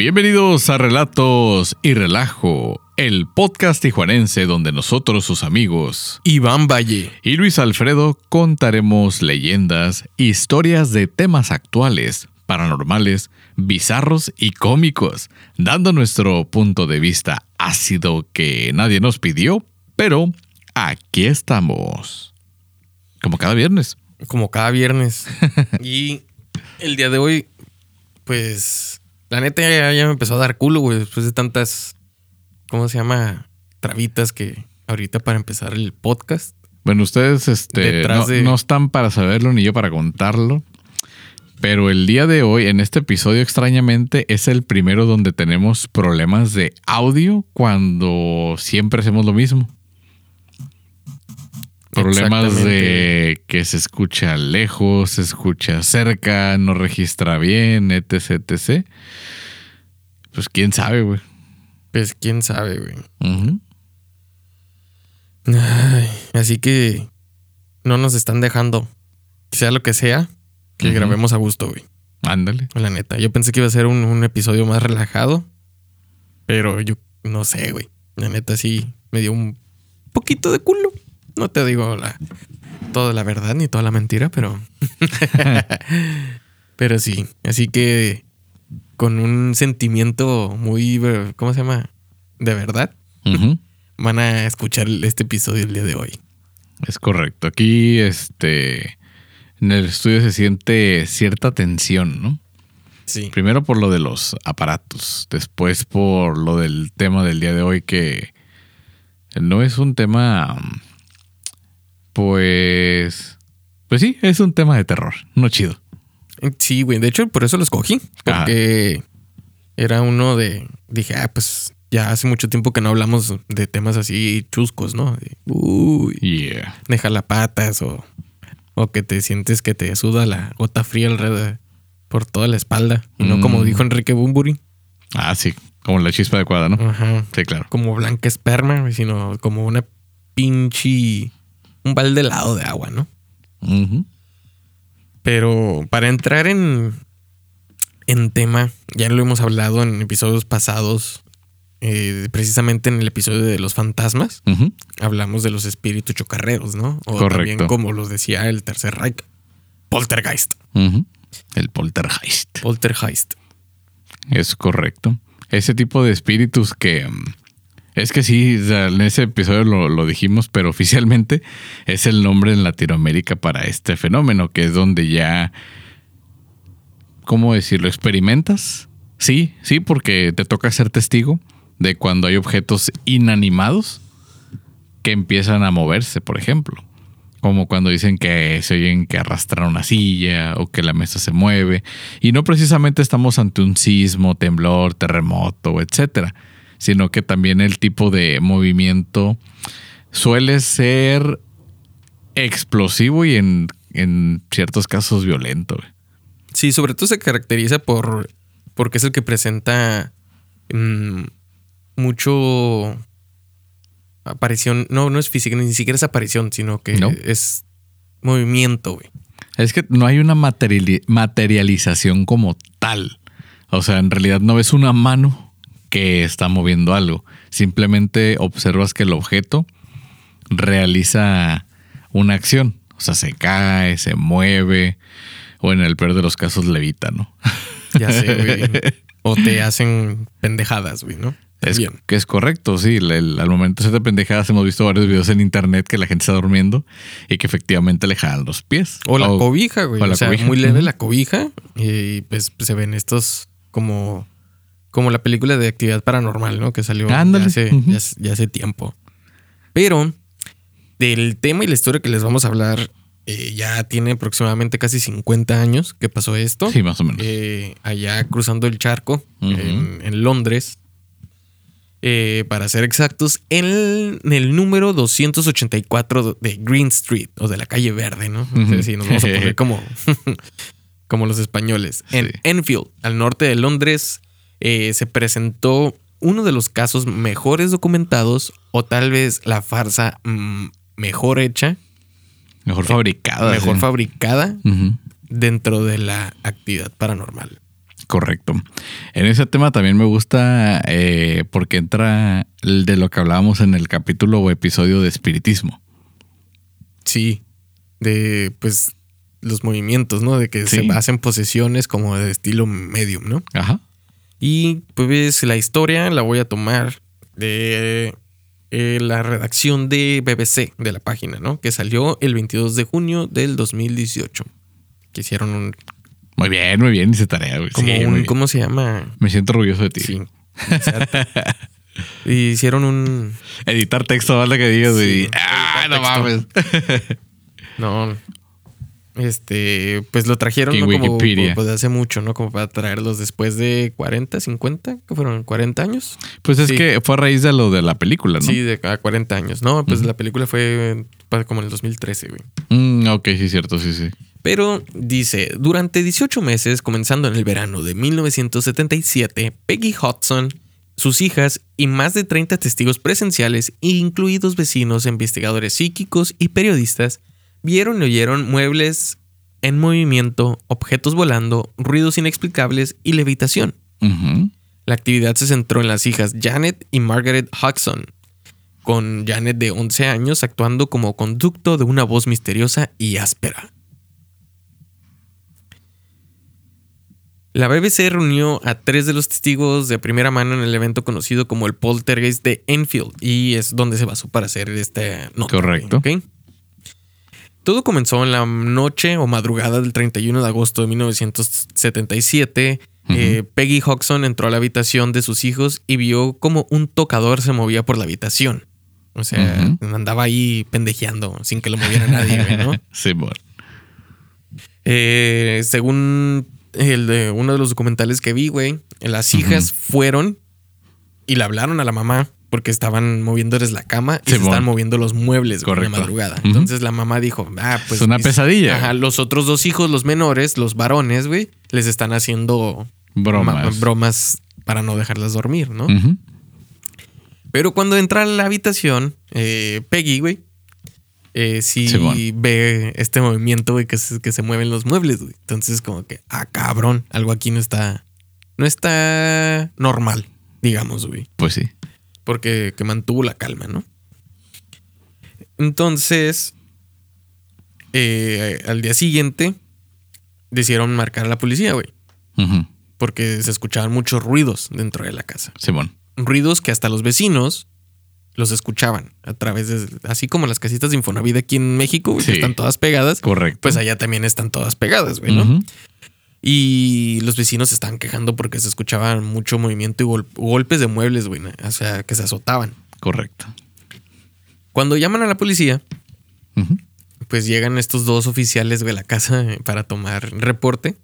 Bienvenidos a Relatos y Relajo, el podcast tijuanense donde nosotros, sus amigos, Iván Valle y Luis Alfredo contaremos leyendas, historias de temas actuales, paranormales, bizarros y cómicos, dando nuestro punto de vista ácido que nadie nos pidió, pero aquí estamos. Como cada viernes. como cada viernes. y el día de hoy, pues, la neta ya, ya me empezó a dar culo, güey, después de tantas, ¿cómo se llama? Trabitas que ahorita para empezar el podcast. Bueno, ustedes este, Detrás no, de- no están para saberlo ni yo para contarlo. Pero el día de hoy, en este episodio, extrañamente, es el primero donde tenemos problemas de audio cuando siempre hacemos lo mismo. Problemas de que se escucha lejos, se escucha cerca, no registra bien, etc, etc. Pues quién sabe, güey. Pues quién sabe, güey. Así que no nos están dejando, sea lo que sea, que grabemos a gusto, güey. Ándale. La neta. Yo pensé que iba a ser un, un episodio más relajado, pero yo no sé, güey. La neta sí me dio un poquito de culo. No te digo la, toda la verdad ni toda la mentira, pero. pero sí. Así que con un sentimiento muy. ¿Cómo se llama? De verdad. Van a escuchar este episodio el día de hoy. Es correcto. Aquí, este, en el estudio se siente cierta tensión, ¿no? Sí. Primero por lo de los aparatos, después por lo del tema del día de hoy que no es un tema, pues, pues sí, es un tema de terror, no chido. Sí, güey. De hecho, por eso lo escogí. Porque era uno de. Dije, ah, pues ya hace mucho tiempo que no hablamos de temas así chuscos, ¿no? De, uy, Yeah. de jalapatas o, o que te sientes que te suda la gota fría alrededor por toda la espalda. Y no como Mm. dijo Enrique Bumburi, Ah, sí, como la chispa adecuada, ¿no? ajá, Sí, claro. como blanca esperma, sino como una pinche. Un balde helado de agua, ¿no? Pero para entrar en, en tema, ya lo hemos hablado en episodios pasados, eh, precisamente en el episodio de los fantasmas, hablamos de los espíritus chocarreros, ¿no? O Correcto. también como los decía el tercer Reich, poltergeist. El poltergeist. Poltergeist. Es correcto. Ese tipo de espíritus que... Es que sí, en ese episodio lo, lo dijimos, pero oficialmente es el nombre en Latinoamérica para este fenómeno, que es donde ya... ¿Cómo decirlo? ¿Experimentas? Sí, sí, porque te toca ser testigo de cuando hay objetos inanimados que empiezan a moverse, por ejemplo. Como cuando dicen que se oyen que arrastran una silla o que la mesa se mueve. Y no precisamente estamos ante un sismo, temblor, terremoto, etcétera, sino que también el tipo de movimiento suele ser explosivo y en, en ciertos casos violento. Sí, sobre todo se caracteriza por porque es el que presenta mm, mucho aparición. No, no es física, ni siquiera es aparición, sino que No. es movimiento, güey. Es que no hay una materiali- materialización como tal. O sea, en realidad no ves una mano que está moviendo algo. Simplemente observas que el objeto realiza una acción. O sea, se cae, se mueve, o en el peor de los casos levita, ¿no? Ya sé, güey. o te hacen pendejadas, güey, ¿no? Es, Bien. que es correcto, sí. El- el- al momento de hacerte pendejadas hemos visto varios videos en internet que la gente está durmiendo y que efectivamente le jalan los pies. O la cobija, güey. o O, la sea, cobija. muy leve la cobija. Y pues se ven estos como, como la película de actividad paranormal, ¿no? Que salió ya hace, ya hace- ya hace tiempo. Pero del tema y la historia que les vamos a hablar eh, ya tiene aproximadamente casi 50 años que pasó esto. Sí, más o menos. Eh, allá cruzando el charco en, en Londres. Eh, para ser exactos, en, en el número 284 de Green Street o de la calle Verde, ¿no? Sé Ujú. si nos vamos a poner como, como los españoles. En Sí. Enfield, al norte de Londres, eh, se presentó uno de los casos mejores documentados o tal vez la farsa mm, mejor hecha, Mejor fabricada. mejor sí. fabricada dentro de la actividad paranormal. Correcto. En ese tema también me gusta eh, porque entra el de lo que hablábamos en el capítulo o episodio de espiritismo. Sí. De, pues, los movimientos, ¿no? De que Sí. se hacen posesiones como de estilo medium, ¿no? Ajá. Y pues la historia la voy a tomar de eh, la redacción de BBC, de la página, ¿no? Que salió el 22 de junio del 2018. Que hicieron un... Muy bien, muy bien. Hice tarea, güey. Como Sí, un. ¿Cómo se llama? Me siento orgulloso de ti. Sí. exacto. Y hicieron un... Editar texto, vale que digas, Sí, güey. ah, no mames. No. Este, pues lo trajeron ¿no? como pues, de hace mucho, ¿no? Como para traerlos después de 40, 50, que fueron 40 años. Pues es Sí. que fue a raíz de lo de la película, ¿no? Sí, de a 40 años. No, pues la película fue pa- como en el 2013, güey. Mm, ok, sí, cierto, sí, sí. Pero dice, durante 18 meses, comenzando en el verano de 1977, Peggy Hudson, sus hijas y más de 30 testigos presenciales, incluidos vecinos, investigadores psíquicos y periodistas, vieron y oyeron muebles en movimiento, objetos volando, ruidos inexplicables y levitación. La actividad se centró en las hijas Janet y Margaret Hudson, con Janet de 11 años actuando como conducto de una voz misteriosa y áspera. La BBC reunió a tres de los testigos de primera mano en el evento conocido como el Poltergeist de Enfield y es donde se basó para hacer esta nota. Correcto. Todo comenzó en la noche o madrugada del 31 de agosto de 1977. Eh, Peggy Hodgson entró a la habitación de sus hijos y vio como un tocador se movía por la habitación. O sea, andaba ahí pendejeando sin que lo moviera nadie, ¿no? Sí, bueno. Eh, según el de uno de los documentales que vi, güey, las hijas fueron y le hablaron a la mamá porque estaban moviéndoles la cama y se Simón. estaban moviendo los muebles güey, en la Correcto. madrugada. Entonces la mamá dijo, ah, pues... Es una mis- pesadilla. Ajá, los otros dos hijos, los menores, los varones, güey, les están haciendo Bromas. ma- bromas para no dejarlas dormir, ¿no? Pero cuando entra a la habitación, eh, Peggy, güey, eh, sí ve este movimiento, güey, que se, que se mueven los muebles, güey. Entonces, como que, ah, cabrón, algo aquí no está, no está normal, digamos, güey. Pues sí. Porque que mantuvo la calma, ¿no? Entonces, eh, al día siguiente, decidieron marcar a la policía, güey. Porque se escuchaban muchos ruidos dentro de la casa Simón. ruidos que hasta los vecinos los escuchaban a través de, así como las casitas de Infonavit aquí en México, güey, Sí. están todas pegadas, Correcto. pues allá también están todas pegadas, güey, ¿no? Y los vecinos se estaban quejando porque se escuchaban mucho movimiento y gol- golpes de muebles, güey, o sea, que se azotaban. Correcto. Cuando llaman a la policía, pues llegan estos dos oficiales, a la casa eh, para tomar reporte.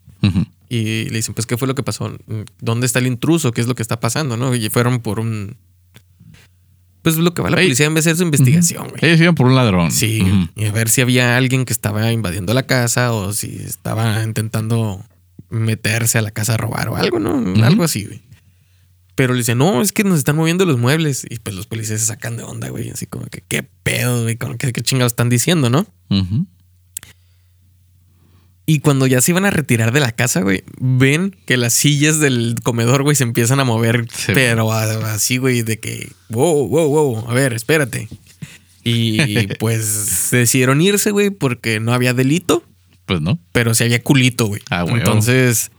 Y le dicen, pues, ¿qué fue lo que pasó? ¿Dónde está el intruso? ¿Qué es lo que está pasando? ¿No? Y fueron por un... Pues lo que va la policía en vez de hacer su investigación, güey. Ellos iban por un ladrón. Sí, y a ver si había alguien que estaba invadiendo la casa o si estaba intentando meterse a la casa a robar o algo, ¿no? Algo así, güey. Pero le dicen, no, es que nos están moviendo los muebles. Y pues los policías se sacan de onda, güey. Así como que, ¿qué pedo, güey? Con ¿Qué, qué chingados están diciendo, no? Y cuando ya se iban a retirar de la casa, güey, ven que las sillas del comedor, güey, se empiezan a mover, Sí. pero así, güey, de que, wow, wow, wow, a ver, espérate. Y pues decidieron irse, güey, porque no había delito, Pues no. pero sí había culito, güey. Ah, güey. Entonces...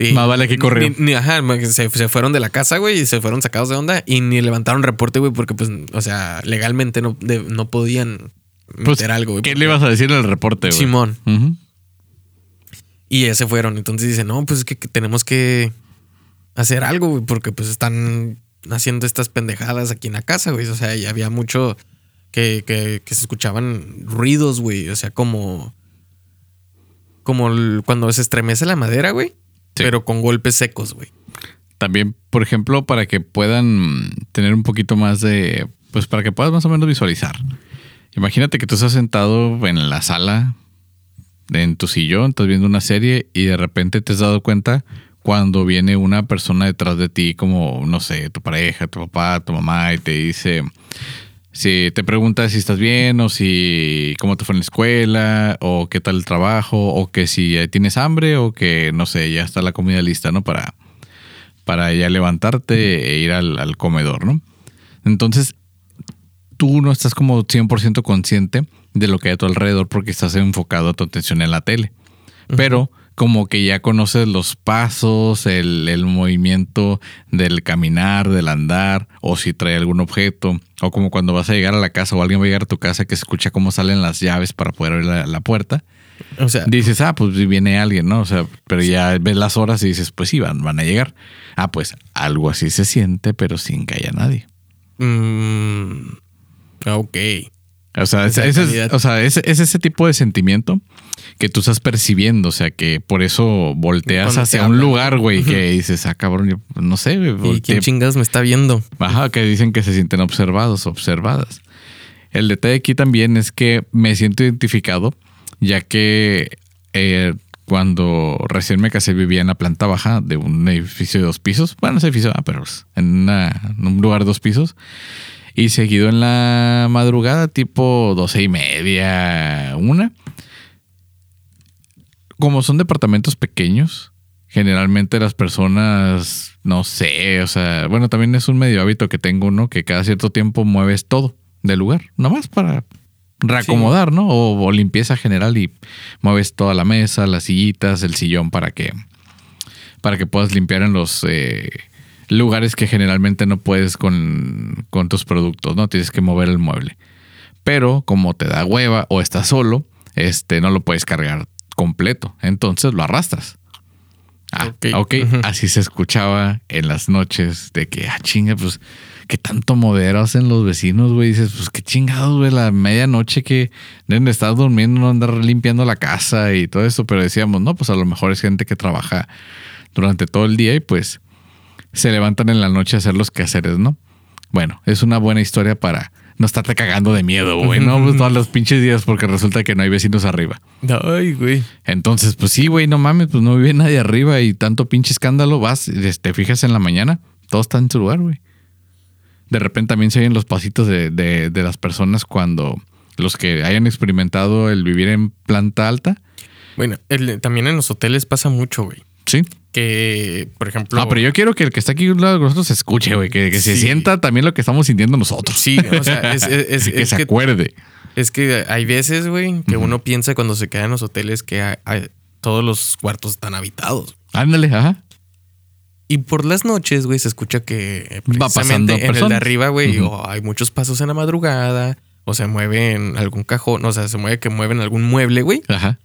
eh, Más vale que corrió. ni- ni- ajá, se, se fueron de la casa, güey, y se fueron sacados de onda y ni levantaron reporte, güey, porque pues, o sea, legalmente no, de- no podían meter Pues, algo, güey. ¿Qué porque- le ibas a decir en el reporte, güey? Simón. Y ya se fueron. Entonces dice, no, pues es que, que tenemos que hacer algo, güey, porque pues están haciendo estas pendejadas aquí en la casa, güey. O sea, y había mucho que, que, que se escuchaban ruidos, güey. O sea, como... Como el- cuando se estremece la madera, güey. Sí. Pero con golpes secos, güey. También, por ejemplo, para que puedan tener un poquito más de. Pues para que puedas más o menos visualizar. Imagínate que tú estás sentado en la sala, en tu sillón, estás viendo una serie y de repente te has dado cuenta cuando viene una persona detrás de ti, como, no sé, tu pareja, tu papá, tu mamá, y te dice. Si te pregunta si estás bien o si cómo te fue en la escuela o qué tal el trabajo o que si tienes hambre o que no sé, ya está la comida lista, ¿no? Para, para ya levantarte e ir al, al comedor, ¿no? Entonces, tú no estás como 100% consciente de lo que hay a tu alrededor porque estás enfocado a tu atención en la tele. Pero como que ya conoces los pasos, el, el movimiento del caminar, del andar, o si trae algún objeto, o como cuando vas a llegar a la casa o alguien va a llegar a tu casa que escucha cómo salen las llaves para poder abrir la, la puerta. O sea, Dices, ah, pues viene alguien, ¿no? O sea, pero ya ves las horas y dices, pues sí, van, van a llegar. Ah, pues algo así se siente, pero sin que haya nadie. mm, ok. O sea, es, es, o sea, es, es ese tipo de sentimiento que tú estás percibiendo. O sea, que por eso volteas hacia un lugar, güey, que dices, ah, cabrón, yo no sé, güey. ¿Y quién chingados me está viendo? Ajá, que dicen que se sienten observados, observadas. El detalle aquí también es que me siento identificado, ya que eh, cuando recién me casé vivía en la planta baja de un edificio de dos pisos. Bueno, no es edificio, ah, pero pues, en, una- en un lugar de dos pisos. Y seguido en la madrugada, tipo doce y media, una. Como son departamentos pequeños, generalmente las personas, no sé, o sea, bueno, también es un medio hábito que tengo, ¿no? Que cada cierto tiempo mueves todo del lugar, nomás para reacomodar, ¿no? O, o limpieza general y mueves toda la mesa, las sillitas, el sillón para que para que puedas limpiar en los eh, lugares que generalmente no puedes con, con tus productos, ¿no? Tienes que mover el mueble. Pero como te da hueva o estás solo, este no lo puedes cargar completo, entonces lo arrastras. Ah, Ok. ok, Ujú. así se escuchaba en las noches de que, ah, chinga, pues, qué tanto modero hacen los vecinos, güey. Dices, pues, qué chingados, güey, la medianoche que deben de estar durmiendo, no andar limpiando la casa y todo eso. Pero decíamos, no, pues a lo mejor es gente que trabaja durante todo el día y pues se levantan en la noche a hacer los quehaceres, ¿no? Bueno, es una buena historia para no estarte cagando de miedo, güey, ¿no? Pues todos los pinches días porque resulta que no hay vecinos arriba. Ay, güey. Entonces, pues sí, güey, no mames, pues no vive nadie arriba y tanto pinche escándalo, vas, te fijas en la mañana, todo está en su lugar, güey. De repente también se oyen los pasitos de, de- de las personas cuando los que hayan experimentado el vivir en planta alta, Bueno, el- también en los hoteles pasa mucho, güey. sí. Que, por ejemplo. No, pero yo quiero que el que está aquí a un lado de nosotros se escuche, güey, que, que se sienta también lo que estamos sintiendo nosotros. Sí, o sea, es, es- es- que es se que, acuerde. es que hay veces, güey, que uno piensa cuando se queda en los hoteles que hay- hay- todos los cuartos están habitados. Ándale, ajá. Y por las noches, güey, se escucha que Va pasando en el de arriba, güey, o hay muchos pasos en la madrugada, o se mueve en algún cajón, o sea, se mueve que mueven algún mueble, güey. Ajá.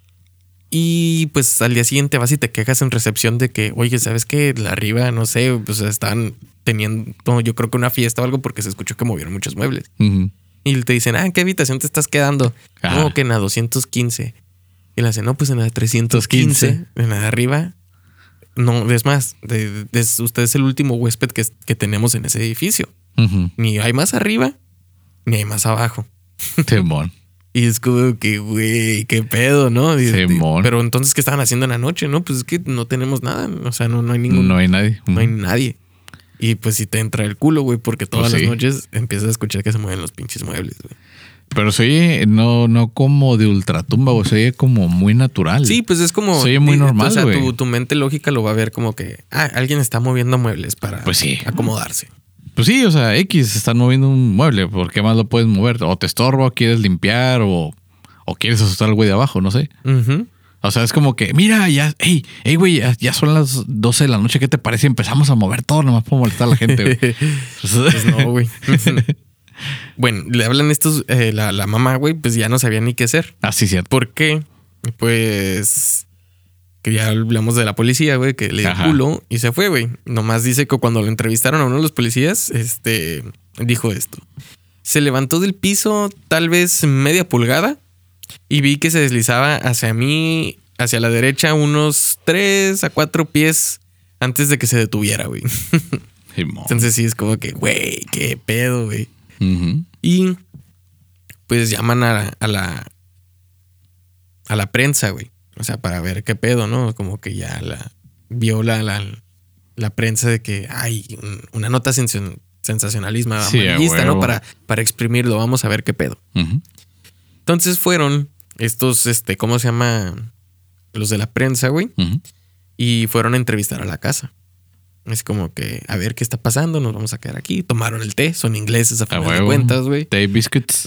Y pues al día siguiente vas y te quejas en recepción de que, oye, ¿sabes qué? La arriba, no sé, pues están teniendo, yo creo que una fiesta o algo porque se escuchó que movieron muchos muebles. Y te dicen, ah, ¿en qué habitación te estás quedando? Ajá. No, que en la 215. Y le hacen, no, pues en la 315, en la de arriba. No, es más, de- de- es- usted es el último huésped que, que tenemos en ese edificio. Ni hay más arriba, ni hay más abajo. Simón. Y es como que, güey, qué pedo, ¿no? Y-. Pero entonces, ¿qué estaban haciendo en la noche? No, pues es que no tenemos nada. O sea, no, no hay ningún. No hay nadie. no hay nadie. Y pues si te entra el culo, güey, porque todas Pues sí. las noches empiezas a escuchar que se mueven los pinches muebles, güey. Pero se oye no, no como de ultratumba, o se oye como muy natural. Sí, pues es como. Se oye muy normal, O sea, güey. tu, tu mente lógica lo va a ver como que ah, alguien está moviendo muebles para Pues sí. acomodarse. Pues sí, o sea, X están moviendo un mueble, ¿por qué más lo puedes mover? O te estorba, quieres limpiar, o, o quieres asustar al güey de abajo, no sé. O sea, es como que, mira, ya, hey, hey, güey, ya, ya son las 12 de la noche, ¿qué te parece? Empezamos a mover todo nomás para molestar a la gente, güey. Pues no, güey. bueno, le hablan estos, eh, la, la mamá, güey, pues ya no sabía ni qué hacer. Ah, sí, cierto. ¿Por qué? Pues que ya hablamos de la policía, güey, que le dio Ajá. culo y se fue, güey. Nomás dice que cuando lo entrevistaron a uno de los policías, este, dijo esto. Se levantó del piso tal vez media pulgada y vi que se deslizaba hacia mí, hacia la derecha, unos tres a cuatro pies antes de que se detuviera, güey. Entonces sí es como que, güey, qué pedo, güey. Y pues llaman a, a la a la prensa, güey. O sea, para ver qué pedo, ¿no? Como que ya la vio la, la, la prensa de que hay un- una nota sensa- sensacionalismo Sí, amarillista, ¿no? Para, para exprimirlo. Vamos a ver qué pedo. Entonces fueron estos, este, ¿cómo se llama? Los de la prensa, güey. Y fueron a entrevistar a la casa. Es como que, a ver qué está pasando, nos vamos a quedar aquí. Tomaron el té, son ingleses a A final de cuentas, güey. Tay Biscuits.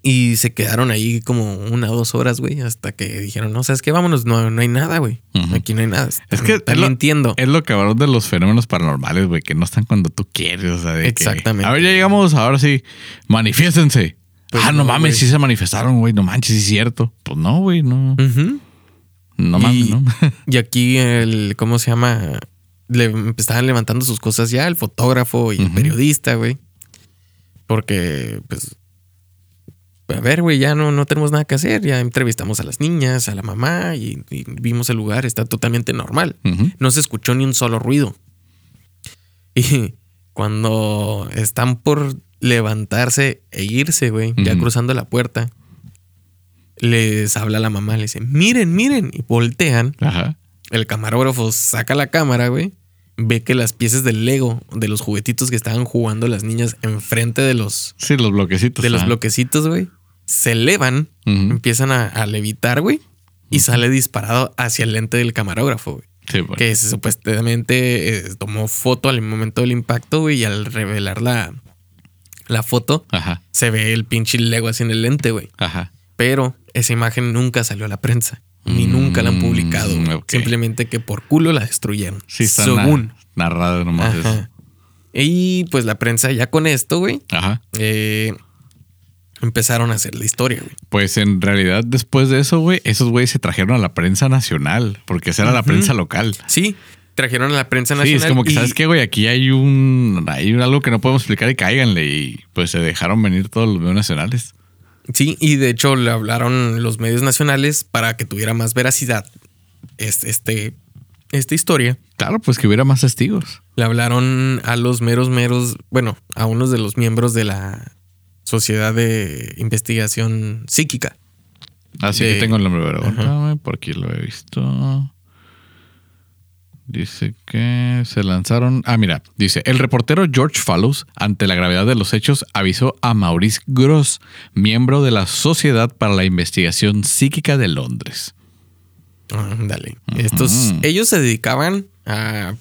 Y se quedaron ahí como una o dos horas, güey, hasta que dijeron, no, ¿sabes qué? Vámonos, no, no hay nada, güey. Aquí no hay nada. Es que lo- mintiendo. Es lo cabrón de los fenómenos paranormales, güey, que no están cuando tú quieres. O sea, de que, Exactamente. a ver, ya llegamos, ahora sí, manifiéstense. Pues ah, no, no, mames, sí se manifestaron, güey, no manches, sí es cierto. Pues no, güey, no. No Y- mames, ¿no? Y aquí el, ¿cómo se llama? Le estaban levantando sus cosas ya, el fotógrafo y el periodista, güey. Porque, pues, a ver, güey, ya no, no tenemos nada que hacer. Ya entrevistamos a las niñas, a la mamá y, y vimos el lugar. Está totalmente normal. No se escuchó ni un solo ruido. Y cuando están por levantarse e irse, güey, ya cruzando la puerta, les habla la mamá, le dice, miren, miren, y voltean. Ajá. El camarógrafo saca la cámara, güey. Ve que las piezas del Lego, de los juguetitos que estaban jugando las niñas enfrente de los, Sí, los bloquecitos. de los bloquecitos, güey, se elevan, empiezan a, a levitar, güey, y sale disparado hacia el lente del camarógrafo, güey. Sí, güey. Que supuestamente eh, tomó foto al momento del impacto, güey, y al revelar la, la foto, Ajá, se ve el pinche Lego así en el lente, güey. ajá. Pero esa imagen nunca salió a la prensa. Ni Mm, nunca la han publicado. Simplemente que por culo la destruyeron. Sí, está según. na- narrado nomás eso. Y pues la prensa ya con esto, güey, Ajá. eh, empezaron a hacer la historia, güey. Pues en realidad, después de eso, güey, esos güeyes se trajeron a la prensa nacional, porque esa era la prensa local. Sí, trajeron a la prensa Sí, nacional. es como que, y- ¿sabes qué, güey? Aquí hay un hay algo que no podemos explicar y cáiganle. Y pues se dejaron venir todos los medios nacionales. Sí, y de hecho le hablaron los medios nacionales para que tuviera más veracidad este, este, esta historia. Claro, pues que hubiera más testigos. Le hablaron a los meros meros, bueno, a unos de los miembros de la Sociedad de Investigación Psíquica. Así De- que tengo el nombre, pero aguántame, por aquí lo he visto. Dice que se lanzaron. Ah, mira, dice: el reportero George Fallows, ante la gravedad de los hechos, avisó a Maurice Gross, miembro de la Sociedad para la Investigación Psíquica de Londres. Ándale. Estos, ellos se dedicaban a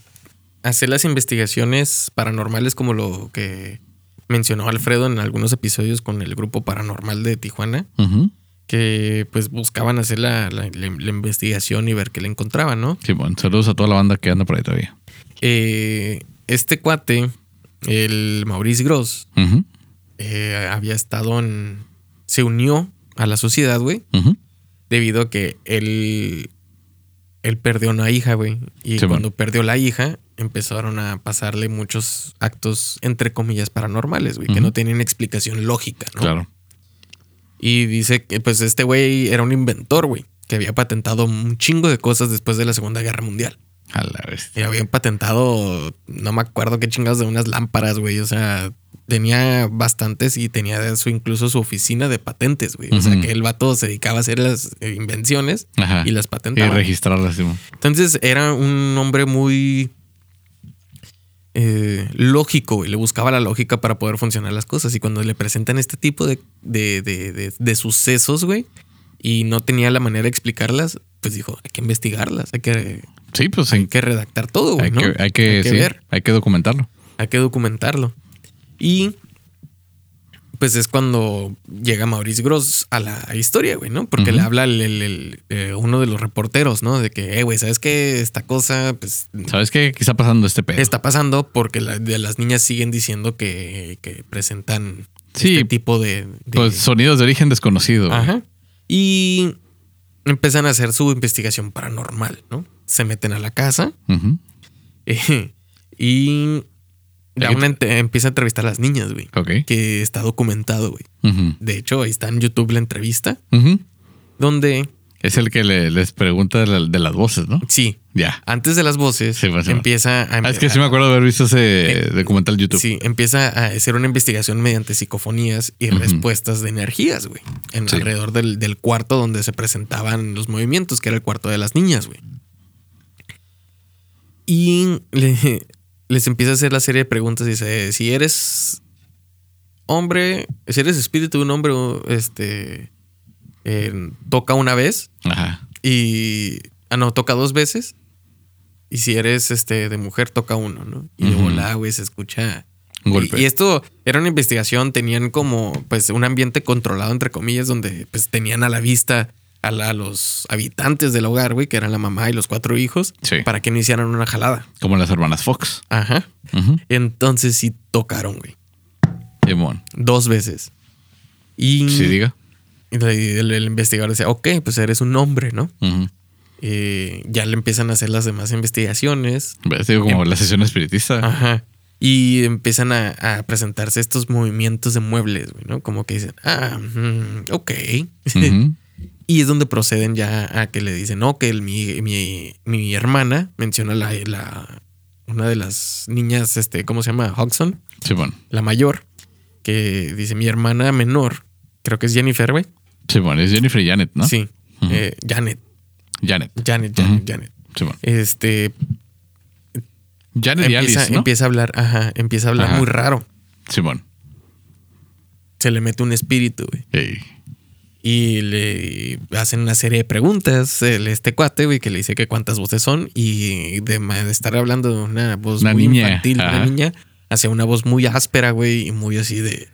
hacer las investigaciones paranormales como lo que mencionó Alfredo en algunos episodios con el grupo paranormal de Tijuana, que pues buscaban hacer la, la- la- la investigación y ver qué le encontraban, ¿no? Sí, bueno, saludos a toda la banda que anda por ahí todavía. Eh, este cuate, el Maurice Gross, eh, había estado en... se unió a la sociedad, güey, debido a que él, él perdió una hija, güey. Y Sí, cuando bueno. perdió la hija, empezaron a pasarle muchos actos, entre comillas, paranormales, güey, que no tenían explicación lógica, ¿no? Claro. Y dice que, pues, este güey era un inventor, güey, que había patentado un chingo de cosas después de la Segunda Guerra Mundial. A la vez. Y habían patentado, no me acuerdo qué chingados de unas lámparas, güey. O sea, tenía bastantes y tenía su, incluso su oficina de patentes, güey. O sea, que el vato se dedicaba a hacer las invenciones Ajá. y las Y patentaba. registrarlas, Simón. Entonces era un hombre muy eh, lógico, güey. Le buscaba la lógica para poder funcionar las cosas. Y cuando le presentan este tipo de, de, de- de- sucesos, güey, y no tenía la manera de explicarlas, pues dijo, hay que investigarlas, hay que, Sí, pues hay que redactar todo, güey. Hay, ¿no? que, hay que, sí, ver, hay que documentarlo. hay que documentarlo. Y pues es cuando llega Maurice Gross a la historia, güey, ¿no? Porque le habla el- el- el, eh, uno de los reporteros, ¿no? De que, eh, güey, ¿sabes qué? Esta cosa, pues, ¿Sabes qué? ¿Qué está pasando este pedo? está pasando porque la- de las niñas siguen diciendo que, que presentan Sí, este tipo de... de- Pues sonidos de origen desconocido. güey. Ajá. Y empiezan a hacer su investigación paranormal, ¿no? Se meten a la casa eh, y una ente- empieza a entrevistar a las niñas, güey. Ok. Que está documentado, güey. De hecho, ahí está en YouTube la entrevista, Ujú. donde Es el que le- les pregunta de, la- de las voces, ¿no? sí, Ya. antes de las voces, Sí, pues, empieza a... Ah, es que sí me acuerdo de haber visto ese documental en YouTube. Sí, empieza a hacer una investigación mediante psicofonías y respuestas de energías, güey. En Sí. alrededor del, del cuarto donde se presentaban los movimientos, que era el cuarto de las niñas, güey. Y le- les empieza a hacer la serie de preguntas. Dice: si eres hombre, si eres espíritu de un hombre, este eh, toca una vez Ajá. y. Ah, no, toca dos veces. y si eres este de mujer, toca uno, ¿no? Y de Ujú. volada, güey, se escucha. Un golpe. Y, y esto era una investigación, tenían como pues un ambiente controlado, entre comillas, donde pues tenían a la vista a, la- a los habitantes del hogar, güey, que eran la mamá y los cuatro hijos, Sí. para que no hicieran una jalada. Como las hermanas Fox. Ajá. Entonces sí tocaron, güey. Simón. Dos veces. Y, Sí, diga. y el, el investigador decía, ok, pues eres un hombre, ¿no? Eh, ya le empiezan a hacer las demás investigaciones. ¿Ves? Digo, como la sesión espiritista. Ajá. Y empiezan a, a presentarse estos movimientos de muebles, güey, ¿no? Como que dicen, ah, mm, ok. y es donde proceden ya a que le dicen, no, que el- mi, mi, mi hermana menciona la, la, una de las niñas, este, ¿cómo se llama? Hodgson, Simón. la mayor, que dice, mi hermana menor, creo que es Jennifer, güey. Simón. Es Jennifer Janet, ¿no? Sí, eh, Janet, Janet. Janet, Janet, Ujú. Janet. Simón. Este, Janet y empieza, Alice, ¿no? empieza a hablar, ajá, empieza a hablar Ajá. muy raro. Simón. Se le mete un espíritu, güey. Ey. Y le hacen una serie de preguntas. el- este cuate, güey, que le dice que cuántas voces son. Y de, estar hablando de una voz Una muy niña, infantil, ajá. una niña, hacia una voz muy áspera, güey, y muy así de.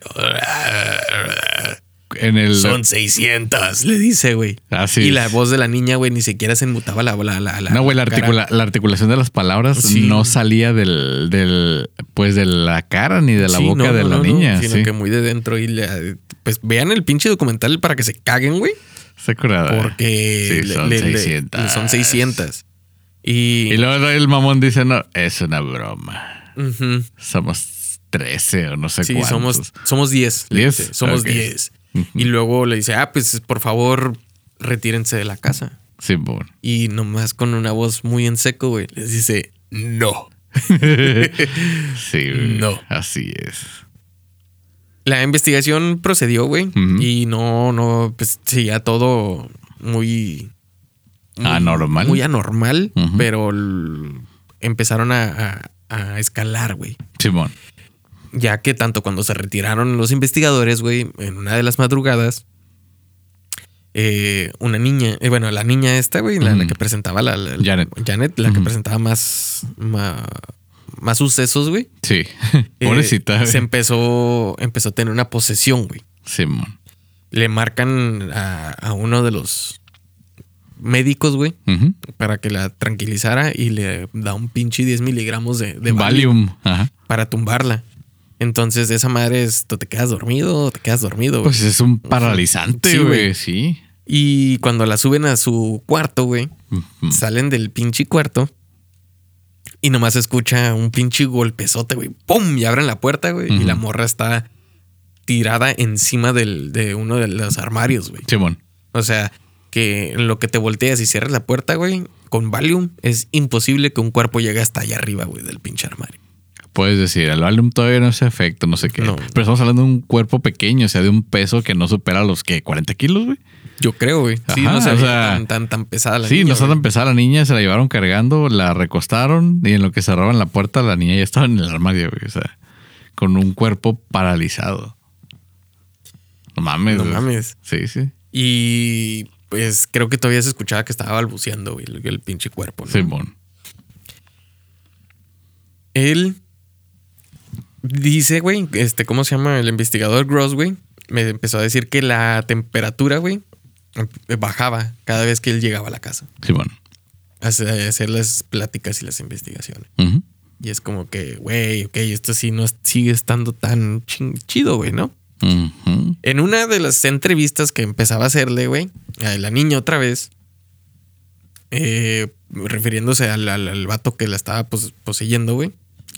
En el. Son 600, le dice, güey. Así y es. la voz de la niña, güey, ni siquiera se enmutaba la. la, la, la No, güey, la, articula- la articulación de las palabras Sí. no salía del, del, pues de la cara ni de la Sí, boca no, de no, la no, niña. sino sí. que muy de dentro. Y le- pues vean el pinche documental para que se caguen, güey. Está curada. Porque Sí, le- son le- le- 600. son 600. Y, Y luego el mamón dice, no, es una broma. Ujú. Somos 13 o no sé Sí, cuántos. somos, somos 10. le 10, dice, Somos ok. 10. Y luego le dice, ah, pues por favor, retírense de la casa. Simón. Y nomás con una voz muy en seco, güey, les dice, no. sí, güey. No. Así es. La investigación procedió, güey. Y no, no, pues seguía todo muy... muy- Anormal. Muy anormal, pero empezaron a, a- a escalar, güey. Simón. Ya que tanto cuando se retiraron los investigadores, güey, en una de las madrugadas, eh, una niña, eh, bueno, la niña esta, güey, la, la que presentaba la, la- Janet. Janet, la que presentaba más, más, sucesos, güey. Sí. eh, Pobrecita. se empezó, empezó a tener una posesión, güey. Simón. Le marcan a, a uno de los médicos, güey, para que la tranquilizara y le da un pinche 10 miligramos de, de Valium Valium. Ajá. para tumbarla. Entonces, esa madre es, ¿tú te quedas dormido te quedas dormido? güey? Pues es un paralizante, güey. Sí. y cuando la suben a su cuarto, güey, salen del pinche cuarto y nomás escucha un pinche golpezote, güey. ¡Pum! Y abren la puerta, güey. Y la morra está tirada encima del, de uno de los armarios, güey. Simón. O sea, que lo que te volteas y cierras la puerta, güey, con Valium, es imposible que un cuerpo llegue hasta allá arriba, güey, del pinche armario. Puedes decir, el Valium todavía no hace efecto, no sé qué. No. Pero estamos hablando de un cuerpo pequeño, o sea, de un peso que no supera los que 40 kilos, güey. Yo creo, güey. Sí, Ajá, no se o sea, tan, tan, tan pesada la sí, niña, no está tan pesada la niña, se la llevaron cargando, la recostaron y en lo que cerraban la puerta, la niña ya estaba en el armario, güey. O sea, con un cuerpo paralizado. No mames. No güey. mames. Sí, sí. Y pues creo que todavía se escuchaba que estaba balbuceando, güey, el, el pinche cuerpo. ¿no? Simón. Él dice, güey, este, ¿cómo se llama? El investigador Gross, güey, me empezó a decir que la temperatura, güey, em- bajaba cada vez que él llegaba a la casa. Simón. A hacer a hacer las pláticas y las investigaciones. Y es como que, güey, ok, esto sí no sigue estando tan chido, güey, ¿no? En una de las entrevistas que empezaba a hacerle, güey, a la niña otra vez, eh, refiriéndose al, al, al vato que la estaba pos- poseyendo, güey,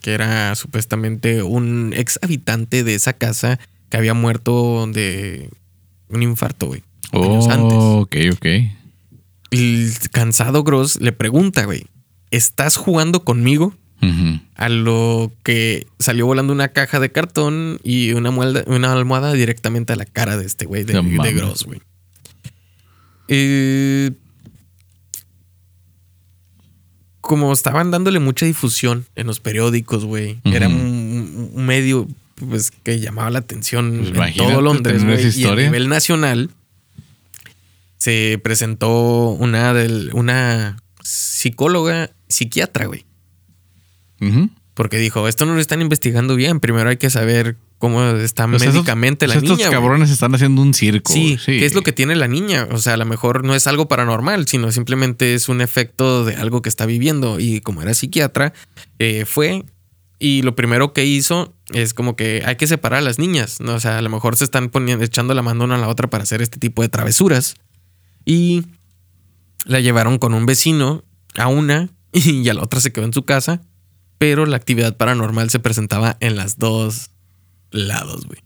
que era supuestamente un ex habitante de esa casa que había muerto de un infarto, güey. años antes. Oh, ok, ok. El cansado Gross le pregunta, güey, ¿estás jugando conmigo? A lo que salió volando una caja de cartón y una, muelda- una almohada directamente a la cara de este güey, de, de. Gross, güey. Eh, como estaban dándole mucha difusión en los periódicos, güey. Era un, un medio pues, que llamaba la atención Pues en todo Londres, güey. Y a nivel nacional se presentó una del, una psicóloga, psiquiatra, güey. Porque dijo, esto no lo están investigando bien. Primero hay que saber cómo está sea, médicamente estos, la estos niña. güey". cabrones están haciendo un circo. Sí, sí. ¿qué es lo que tiene la niña? O sea, a lo mejor no es algo paranormal, sino simplemente es un efecto de algo que está viviendo. Y como era psiquiatra, eh, fue y lo primero que hizo es como que hay que separar a las niñas. ¿no? O sea, a lo mejor se están poniendo, echando la mano una a la otra para hacer este tipo de travesuras. Y la llevaron con un vecino a una y a la otra se quedó en su casa. Pero la actividad paranormal se presentaba en las dos lados, güey.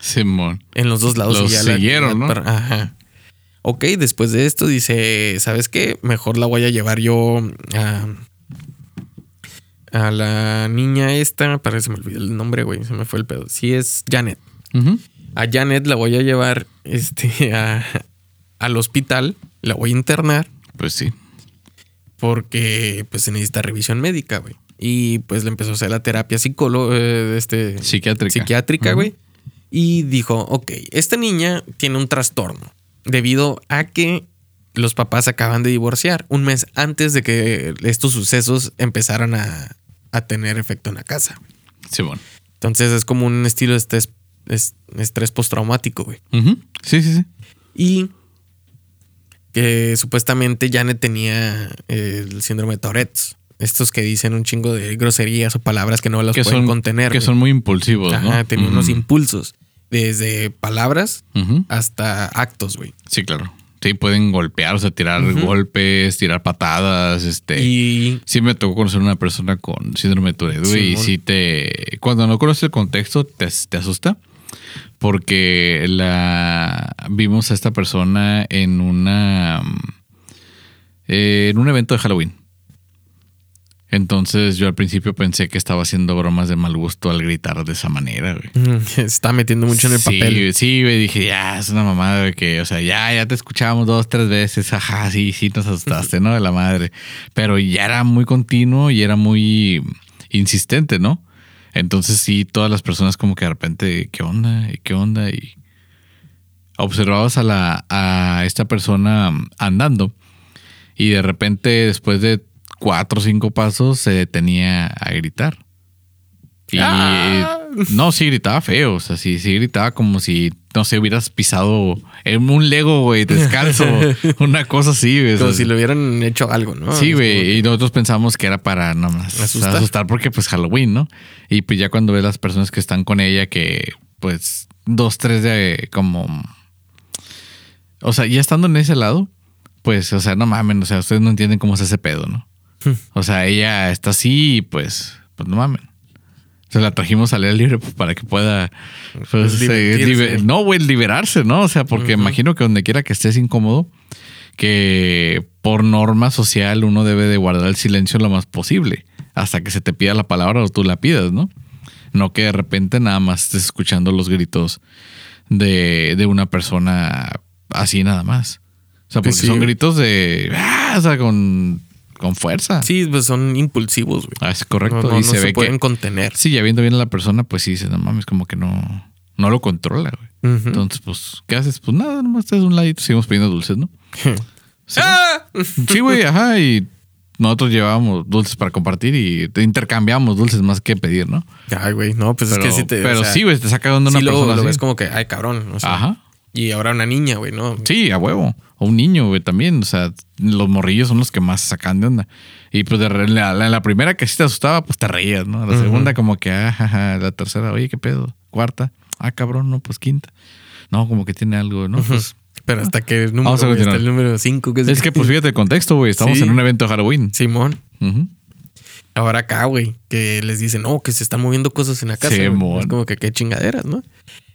Simón. En los dos lados. Los y ya la- siguieron, la- ¿no? Ajá. Ok, después de esto dice, ¿sabes qué? Mejor la voy a llevar yo a, a la niña esta. Para se me olvidó el nombre, güey. Se me fue el pedo. Sí, es Janet. Ujú. A Janet la voy a llevar este, a- al hospital. La voy a internar Pues sí. porque pues se necesita revisión médica, güey. Y pues le empezó a hacer la terapia psicóloga, este, Psiquiátrica. psiquiátrica, güey. Y dijo, ok, esta niña tiene un trastorno debido a que los papás acaban de divorciar un mes antes de que estos sucesos empezaran a, a tener efecto en la casa. Simón. Entonces es como un estilo de estrés, es- estrés postraumático, güey. Sí, sí, sí. Y que supuestamente Janet tenía eh, el síndrome de Tourette. Estos que dicen un chingo de groserías o palabras que no las Que pueden son, contener. que güey. son muy impulsivos, Ajá, ¿no? tenía unos impulsos. Desde palabras hasta actos, güey. Sí, claro. Sí, pueden golpear, o sea, tirar golpes, tirar patadas, este. Y Sí me tocó conocer una persona con síndrome de Tourette güey, y sí te... Cuando no conoces el contexto, te, te asusta. Porque la vimos a esta persona en una... eh, en un evento de Halloween. Entonces yo al principio pensé que estaba haciendo bromas de mal gusto al gritar de esa manera, güey. está metiendo mucho en el Sí, papel. Sí, güey, dije, ya, es una mamada de que, o sea, ya, ya te escuchábamos dos, tres veces, ajá, sí, sí, nos asustaste, ¿no? De la madre. Pero ya era muy continuo y era muy insistente, ¿no? Entonces sí, todas las personas como que de repente, ¿qué onda? ¿Y ¿Qué onda? Y observabas a la, a esta persona andando y de repente después de cuatro o cinco pasos se detenía a gritar. Y Ah. no, sí gritaba feo. O sea, sí, sí gritaba como si, no sé, hubieras pisado en un Lego, güey, descalzo. una cosa así, güey. o Como sea, si le hubieran hecho algo, ¿no? Sí, güey. que- Y nosotros pensamos que era para nada más Asustar. asustar. porque pues Halloween, ¿no? Y pues ya cuando ves las personas que están con ella, que pues dos, tres de como... O sea, ya estando en ese lado, pues, o sea, no mamen, o sea, ustedes no entienden cómo es ese pedo, ¿no? O sea, ella está así y pues, pues no mamen. Se la trajimos al aire libre pues, para que pueda, pues, eh, libe- no, güey, liberarse, ¿no? O sea, porque Ujú. imagino que donde quiera que estés incómodo, que por norma social uno debe de guardar el silencio lo más posible hasta que se te pida la palabra o tú la pidas, ¿no? No que de repente nada más estés escuchando los gritos de, de una persona así nada más. O sea, porque sí. son gritos de... ¡ah! O sea, con, con fuerza. Sí, pues son impulsivos, güey. Ah, es correcto. No, no- y no se, se, ve pueden que... contener. Sí, ya viendo bien a la persona, pues sí, dices, no mames, como que no, no lo controla, güey. Entonces, pues, ¿qué haces? Pues nada, nomás te das un ladito, seguimos pidiendo dulces, ¿no? Sí, ¡Ah! Sí, güey, ajá. Y nosotros llevábamos dulces para compartir y te intercambiamos dulces más que pedir, ¿no? Ay, güey, no, pues Pero, es que sí te. pero o sea, sí, güey, te saca de una sí lo, persona lo así. ves como que, ay, cabrón. o sea, Ajá. Y ahora una niña, güey, ¿no? Sí, a huevo. O un niño, güey, también. O sea, los morrillos son los que más sacan de onda. Y pues de re- la, la- la primera que sí te asustaba, pues te reías, ¿no? La segunda, como que, ah, ajá, la tercera, oye, ¿qué pedo? Cuarta, ah, cabrón, no, pues quinta. No, como que tiene algo, ¿no? Pues, Pero hasta que el número, Vamos a güey, continuar. hasta el número 5. es que, pues fíjate el contexto, güey. Estamos Sí. en un evento de Halloween. Simón. Ahora acá, güey, que les dicen, no, que se están moviendo cosas en la casa. güey". Simón. Es como que qué chingaderas, ¿no?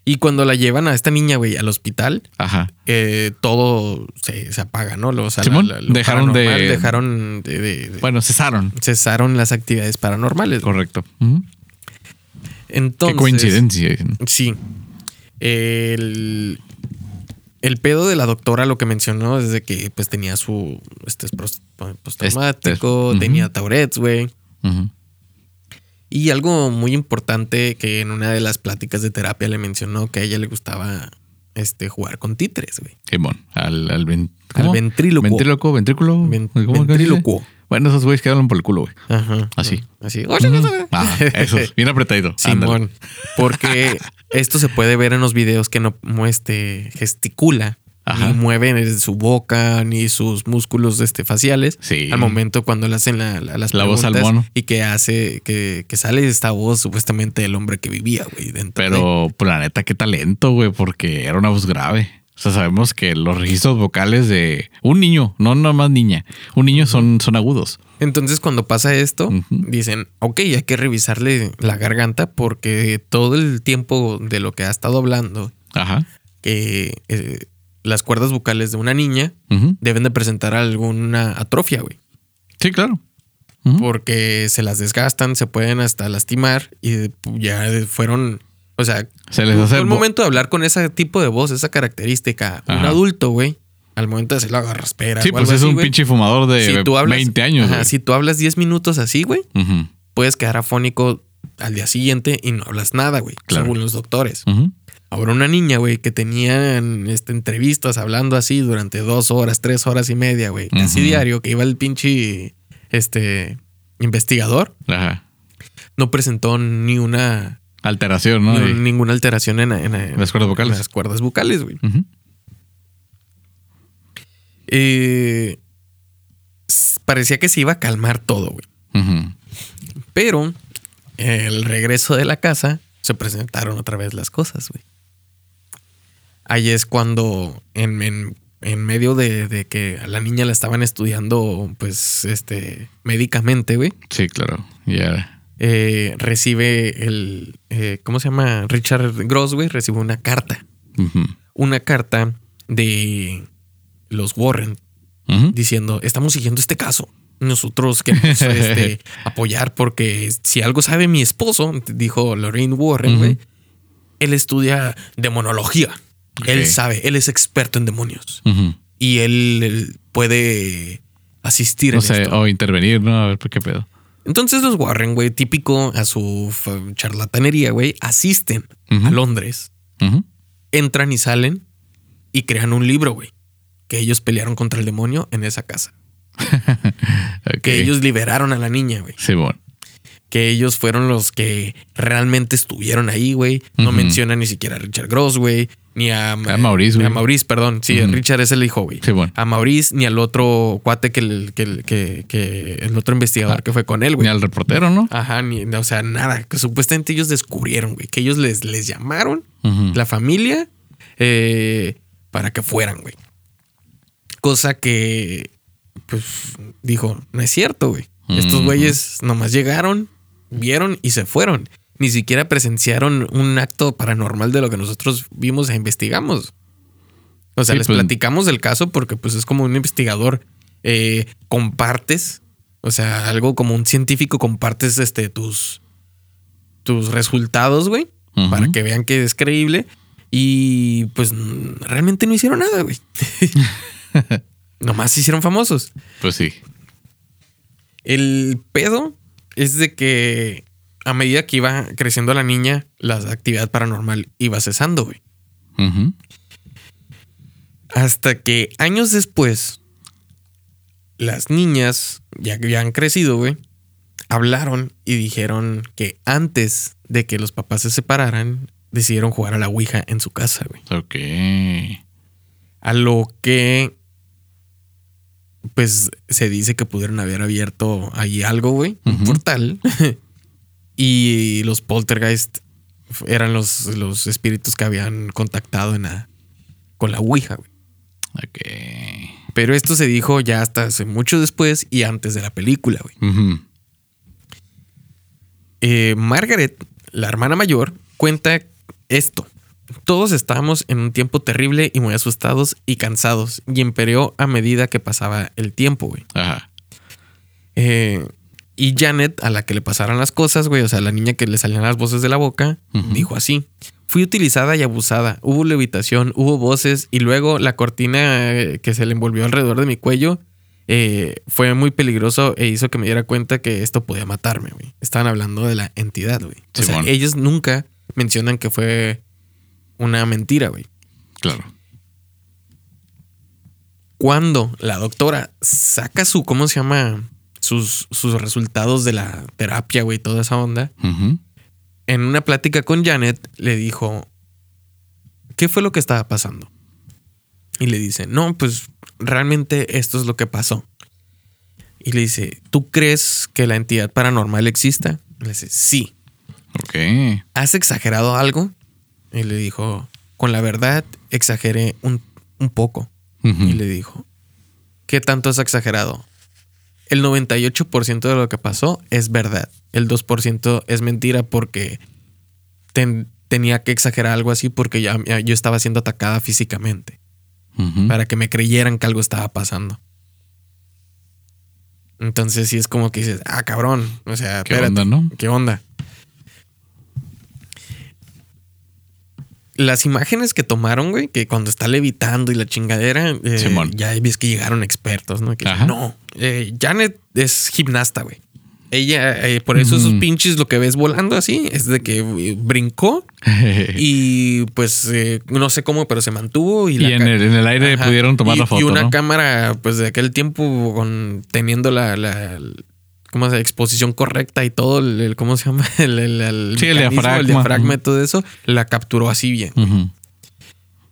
Y cuando la llevan a esta niña, güey, al hospital, Ajá. eh, todo se, se apaga, ¿no? Lo, o sea, Simón, la- la- lo dejaron de- paranormal, Dejaron de, de- de- Bueno, cesaron. cesaron las actividades paranormales. Correcto. Entonces. Qué coincidencia. Sí. El, el pedo de la doctora lo que mencionó es de que pues tenía su estrés pros- postraumático, Este, tenía ujú. Tourette's, güey. Ujú. Y algo muy importante que en una de las pláticas de terapia le mencionó que a ella le gustaba este, jugar con títeres, güey. Simón, al, al, ven- Al ventrílocuo. Ventríloco, ventrículo. Ventrílocuo. Bueno, esos güeyes que hablan por el culo, güey. Ajá. Así. Así. Ah, eso, bien apretadito. Simón. Porque esto se puede ver en los videos que no no, este, gesticula. Ajá. Ni mueve ni su boca ni sus músculos este, faciales. Sí. Al momento cuando le hacen la, la- las La voz al mono. Y que hace, que, que sale esta voz supuestamente del hombre que vivía, güey. dentro de- Pero, pues, la neta, qué talento, güey, porque era una voz grave. O sea, sabemos que los registros vocales de un niño, no nada más niña, un niño son, son agudos. Entonces, cuando pasa esto, dicen, ok, hay que revisarle la garganta porque todo el tiempo de lo que ha estado hablando, Ajá. que eh, las cuerdas vocales de una niña deben de presentar alguna atrofia, güey. Sí, claro. Porque se las desgastan, se pueden hasta lastimar y ya fueron, o sea, Se les hace el momento de hablar con ese tipo de voz, esa característica. Un adulto, güey, al momento de hacer la garraspera. Sí, o pues algo es así, un güey, pinche fumador de si tú hablas, 20 años. Ajá, güey. si tú hablas 10 minutos así, güey, puedes quedar afónico al día siguiente y no hablas nada, güey, Claro. según los doctores. Ahora una niña, güey, que tenía este, entrevistas hablando así durante dos horas, tres horas y media, güey, casi Ujú. diario, que iba el pinche este investigador, Ajá. no presentó ni una Alteración, ¿no? ni- ninguna alteración en, en- en Las cuerdas vocales. las cuerdas vocales, güey. Eh, parecía que se iba a calmar todo, güey. Pero el regreso de la casa se presentaron otra vez las cosas, güey. Ahí es cuando en, en- en medio de, de que a la niña la estaban estudiando, pues, este, médicamente, güey, Sí, claro. Ya. eh, recibe el, eh, ¿cómo se llama? Richard Gross, güey, recibe una carta. Una carta de los Warren diciendo, estamos siguiendo este caso. Nosotros queremos este, apoyar porque si algo sabe mi esposo, dijo Lorraine Warren, güey, él estudia demonología. Él sabe, él es experto en demonios y él, él puede asistir No en sé, esto. o intervenir, ¿no? A ver, ¿por qué pedo? Entonces los Warren, güey, típico a su charlatanería, güey, asisten a Londres, entran y salen y crean un libro, güey, que ellos pelearon contra el demonio en esa casa. Que ellos liberaron a la niña, güey. Sí, bueno. que ellos fueron los que realmente estuvieron ahí, güey. No Ujú. mencionan ni siquiera a Richard Gross, güey. Ni a, A Maurice, ni a. Maurice, perdón. Sí. Richard es el hijo, güey. Sí, bueno. A Maurice ni al otro cuate que, el- que, que, que el otro investigador Ah, que fue con él, Ni güey. al reportero, ¿no? Ajá, ni, o sea, nada. Que supuestamente ellos descubrieron, güey. Que ellos les, les llamaron, la familia, eh, para que fueran, güey. Cosa que, pues, dijo, no es cierto, güey. Estos güeyes nomás llegaron, vieron y se fueron. Ni siquiera presenciaron un acto paranormal de lo que nosotros vimos e investigamos. O sea, Sí, les pues- platicamos del caso porque pues es como un investigador. eh, compartes, o sea, algo como un científico, compartes este, tus, tus resultados, güey, para que vean que es creíble. Y pues realmente no hicieron nada, güey. Nomás se hicieron famosos. Pues sí. El pedo es de que a medida que iba creciendo la niña, la actividad paranormal iba cesando, güey. Hasta que años después, las niñas, ya que ya han crecido, güey, hablaron y dijeron que antes de que los papás se separaran, decidieron jugar a la Ouija en su casa, güey. Ok. A lo que, pues, se dice que pudieron haber abierto ahí algo, güey, un portal. y los poltergeist eran los, los espíritus que habían contactado en la- con la Ouija, güey. Ok. Pero esto se dijo ya hasta hace mucho después y antes de la película, güey. Eh, Margaret, la hermana mayor, cuenta esto. Todos estábamos en un tiempo terrible y muy asustados y cansados y empeoró a medida que pasaba el tiempo, güey. Ajá. Eh, y Janet, a la que le pasaran las cosas, güey, o sea, la niña que le salían las voces de la boca, dijo así. Fui utilizada y abusada. Hubo levitación, hubo voces y luego la cortina eh, que se le envolvió alrededor de mi cuello eh, fue muy peligroso e hizo que me diera cuenta que esto podía matarme, güey. Estaban hablando de la entidad, güey. O sea, ellos nunca mencionan que fue una mentira, güey. Claro. Cuando la doctora saca su, ¿cómo se llama? Sus, sus resultados de la terapia, güey, toda esa onda. En una plática con Janet, le dijo, ¿qué fue lo que estaba pasando? Y le dice, no, pues realmente esto es lo que pasó. Y le dice, ¿tú crees que la entidad paranormal exista? Y le dice, sí. Ok. ¿Has exagerado algo? Y le dijo, con la verdad, exageré un, un poco. Y le dijo, ¿qué tanto has exagerado? El 98% de lo que pasó es verdad. El 2% es mentira porque ten- tenía que exagerar algo así porque ya, ya yo estaba siendo atacada físicamente. Para que me creyeran que algo estaba pasando. Entonces sí es como que dices, ah, cabrón. O sea, ¿Qué espérate, onda, no? ¿Qué onda? Las imágenes que tomaron, güey, que cuando está levitando y la chingadera, eh, Simón. ya ves que llegaron expertos, ¿no? Que Ajá. no, eh, Janet es gimnasta, güey. Ella, eh, por eso esos Ujú. pinches, lo que ves volando así, es de que brincó y pues eh, no sé cómo, pero se mantuvo. Y, Y la en el, en el aire Ajá. pudieron tomar Y- la foto, Y una ¿no? cámara, pues de aquel tiempo, con teniendo la, la, ¿cómo se llama? exposición correcta y todo, el, el- ¿cómo se llama? El, el, el Sí, diafragma. el diafragma y todo eso, la capturó así bien. Ujú.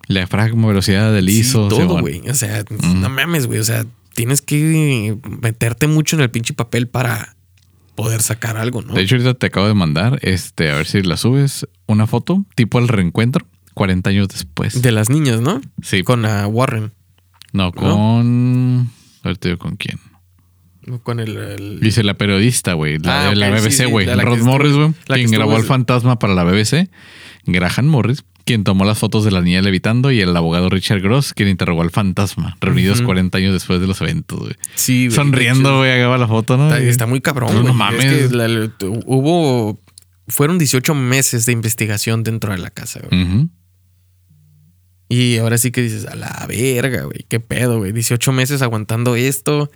Diafragma, velocidad del Sí, ISO. todo, güey. O sea, no mames, güey. O sea, tienes que meterte mucho en el pinche papel para poder sacar algo, ¿no? De hecho, ahorita te acabo de mandar, este, a ver si la subes, una foto, tipo el reencuentro, 40 años después. De las niñas, ¿no? sí, Con Warren. no, con... A ver, te digo con quién. Con el. el- Dice la periodista, güey, la Ah, la sí, BBC, sí, güey. la que Rod Morris, güey, quien grabó estuvo- el fantasma para la BBC. Graham Morris, quien tomó las fotos de la niña levitando, y el abogado Richard Gross, quien interrogó al fantasma, reunidos Ujú. 40 años después de los eventos, güey. Sí, güey, Sonriendo, güey, acaba la foto, ¿no? Está, está muy cabrón, No güey. mames. Es que la- la- hubo. Fueron 18 meses de investigación dentro de la casa, güey. Y ahora sí que dices, a la verga, güey. ¿Qué pedo, güey? 18 meses aguantando esto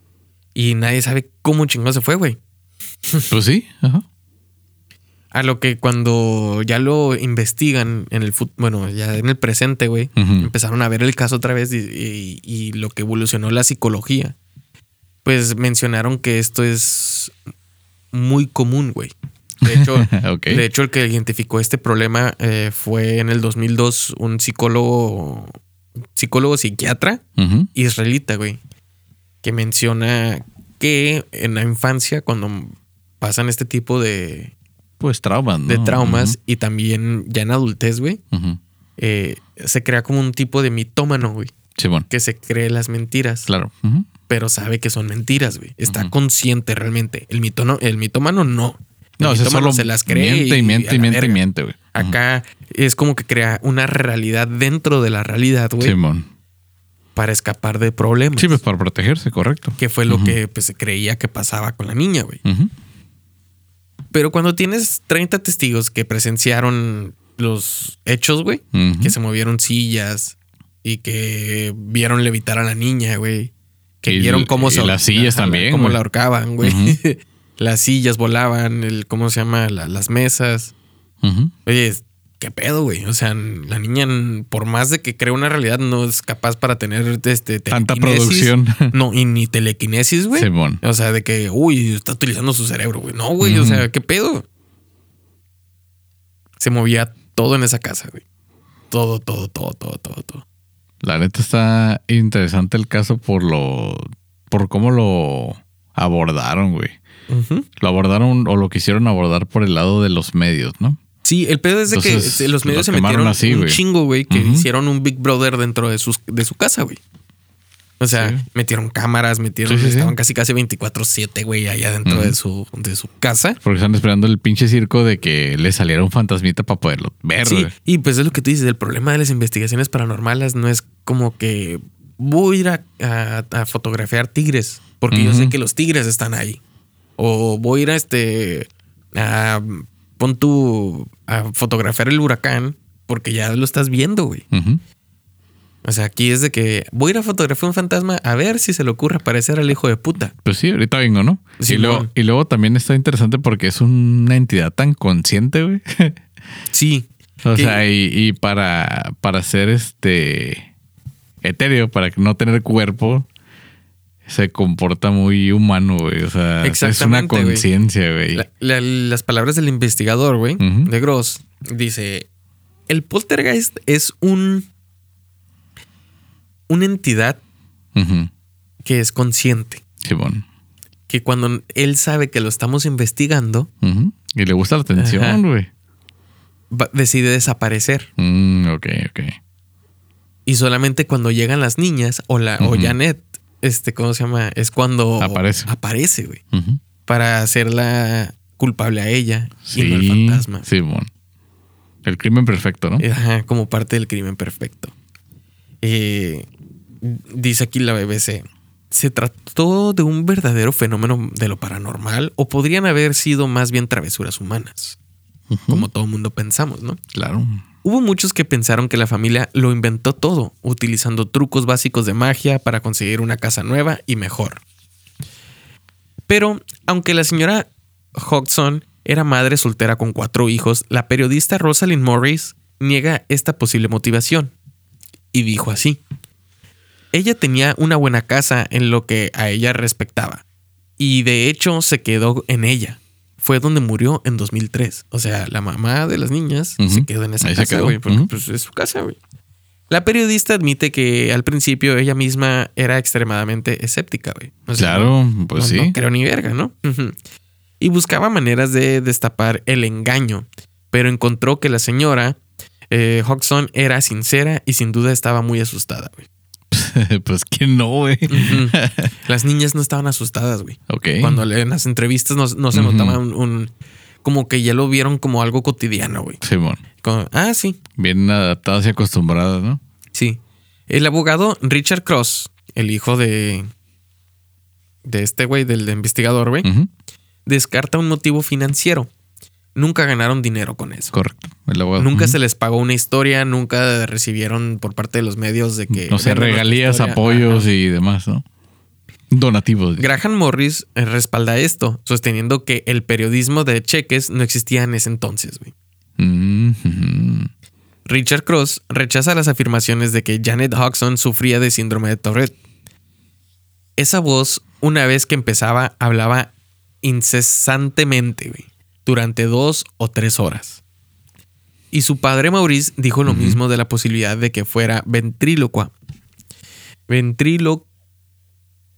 y nadie sabe cómo chingón se fue, güey. Pues sí, ajá. A lo que cuando ya lo investigan en el fut- bueno, ya en el presente, güey, empezaron a ver el caso otra vez y, y- y lo que evolucionó la psicología, pues mencionaron que esto es muy común, güey. De hecho, de hecho, el que identificó este problema eh, fue en el 2002 un psicólogo, psicólogo psiquiatra israelita, güey, que menciona que en la infancia, cuando pasan este tipo de, Pues traumas, ¿no? de traumas y también ya en adultez, güey, eh, se crea como un tipo de mitómano, güey, Simón. que se cree las mentiras, Claro. Pero sabe que son mentiras, güey. Está consciente realmente. El, mitono, el mitómano no. El No, mitómano solo se las cree miente y y miente y miente y miente, güey. Acá es como que crea una realidad dentro de la realidad, güey, Simón. Para escapar de problemas. Sí, pues para protegerse, correcto. que fue lo que pues, se creía que pasaba con la niña, güey. Pero cuando tienes 30 testigos que presenciaron los hechos, güey, que se movieron sillas y que vieron levitar a la niña, güey, que Y vieron cómo y se las sillas también, cómo la ahorcaban, güey. Las sillas volaban, el cómo se llama, La- las mesas. Oye, ¿qué pedo, güey? O sea, la niña, por más de que crea una realidad, no es capaz para tener este Tanta producción. No, y ni telequinesis, güey. Simón. O sea, de que, uy, está utilizando su cerebro, güey. No, güey, o sea, ¿qué pedo? Se movía todo en esa casa, güey. Todo, todo, todo, todo, todo, todo. La neta está interesante el caso por lo. por cómo lo abordaron, güey. Lo abordaron o lo quisieron abordar por el lado de los medios, ¿no? Sí, el pedo es de que Entonces, los medios se metieron así, un chingo, güey, que hicieron un Big Brother dentro de, sus, de su casa, güey. O sea, Sí. metieron cámaras, metieron, Sí, sí, sí. estaban casi casi 24-7, güey, allá dentro de, su, de su casa. Porque están esperando el pinche circo de que le saliera un fantasmita para poderlo ver, Sí, y pues es lo que tú dices, el problema de las investigaciones paranormales no es como que voy a ir a, a- a fotografiar tigres, porque yo sé que los tigres están ahí. O voy a ir a este, a, pon tu, a fotografiar el huracán, porque ya lo estás viendo, güey. O sea, aquí es de que voy a ir a fotografiar un fantasma a ver si se le ocurre aparecer al hijo de puta. Pues sí, ahorita vengo, ¿no? y, Simón. luego, y luego también está interesante porque es una entidad tan consciente, güey. Sí, O Que- sea, y, y para, para ser este etéreo, para no tener cuerpo, se comporta muy humano, güey. O sea, es una conciencia, güey. La- la- las palabras del investigador, güey, de Gross, dice: El poltergeist es un. Una entidad que es consciente. Simón. Que cuando él sabe que lo estamos investigando. Y le gusta la atención, güey. decide desaparecer. Mm, ok, ok. Y solamente cuando llegan las niñas o la o. Janet, este, ¿cómo se llama? Es cuando Aparece. Aparece, güey. Para hacerla culpable a ella Sí, y no al fantasma. Simón. El crimen perfecto, ¿no? Ajá, como parte del crimen perfecto. Eh, dice aquí la BBC. ¿Se trató de un verdadero fenómeno de lo paranormal o podrían haber sido más bien travesuras humanas? Como todo mundo pensamos, ¿no? Claro. Hubo muchos que pensaron que la familia lo inventó todo, utilizando trucos básicos de magia para conseguir una casa nueva y mejor. Pero, aunque la señora Hodgson era madre soltera con cuatro hijos, la periodista Rosalind Morris niega esta posible motivación. Y dijo así. Ella tenía una buena casa en lo que a ella respectaba. Y de hecho se quedó en ella. Fue donde murió en 2003. O sea, la mamá de las niñas se quedó en esa Ahí casa, güey. Porque pues, es su casa, güey. La periodista admite que al principio ella misma era extremadamente escéptica, güey. O sea, claro, no- pues no, sí. no creo ni verga, ¿no? Y buscaba maneras de destapar el engaño, pero encontró que la señora eh, Hodgson era sincera y sin duda estaba muy asustada, güey. pues que no, güey. Las niñas no estaban asustadas, güey. Ok. Cuando en las entrevistas no, no se Ujú. notaba un, un- Como que ya lo vieron como algo cotidiano, güey. Simón. Como, ah, sí, Bien adaptadas y acostumbradas, ¿no? sí. El abogado Richard Cross, el hijo de... De este güey, del investigador, güey, descarta un motivo financiero. Nunca ganaron dinero con eso. Correcto. El abogado. Nunca se les pagó una historia, nunca recibieron por parte de los medios de que... No sé, "Vean nuestra regalías, historia". apoyos Ajá. y demás, ¿no? Donativos. Graham Morris eh, respalda esto, sosteniendo que el periodismo de cheques no existía en ese entonces. güey. Mm, ujú. Richard Cross rechaza las afirmaciones de que Janet Hodgson sufría de síndrome de Tourette. Esa voz, una vez que empezaba, hablaba incesantemente, güey, durante dos o tres horas. Y su padre Maurice dijo lo mismo de la posibilidad de que fuera ventrílocua. Ventrilo...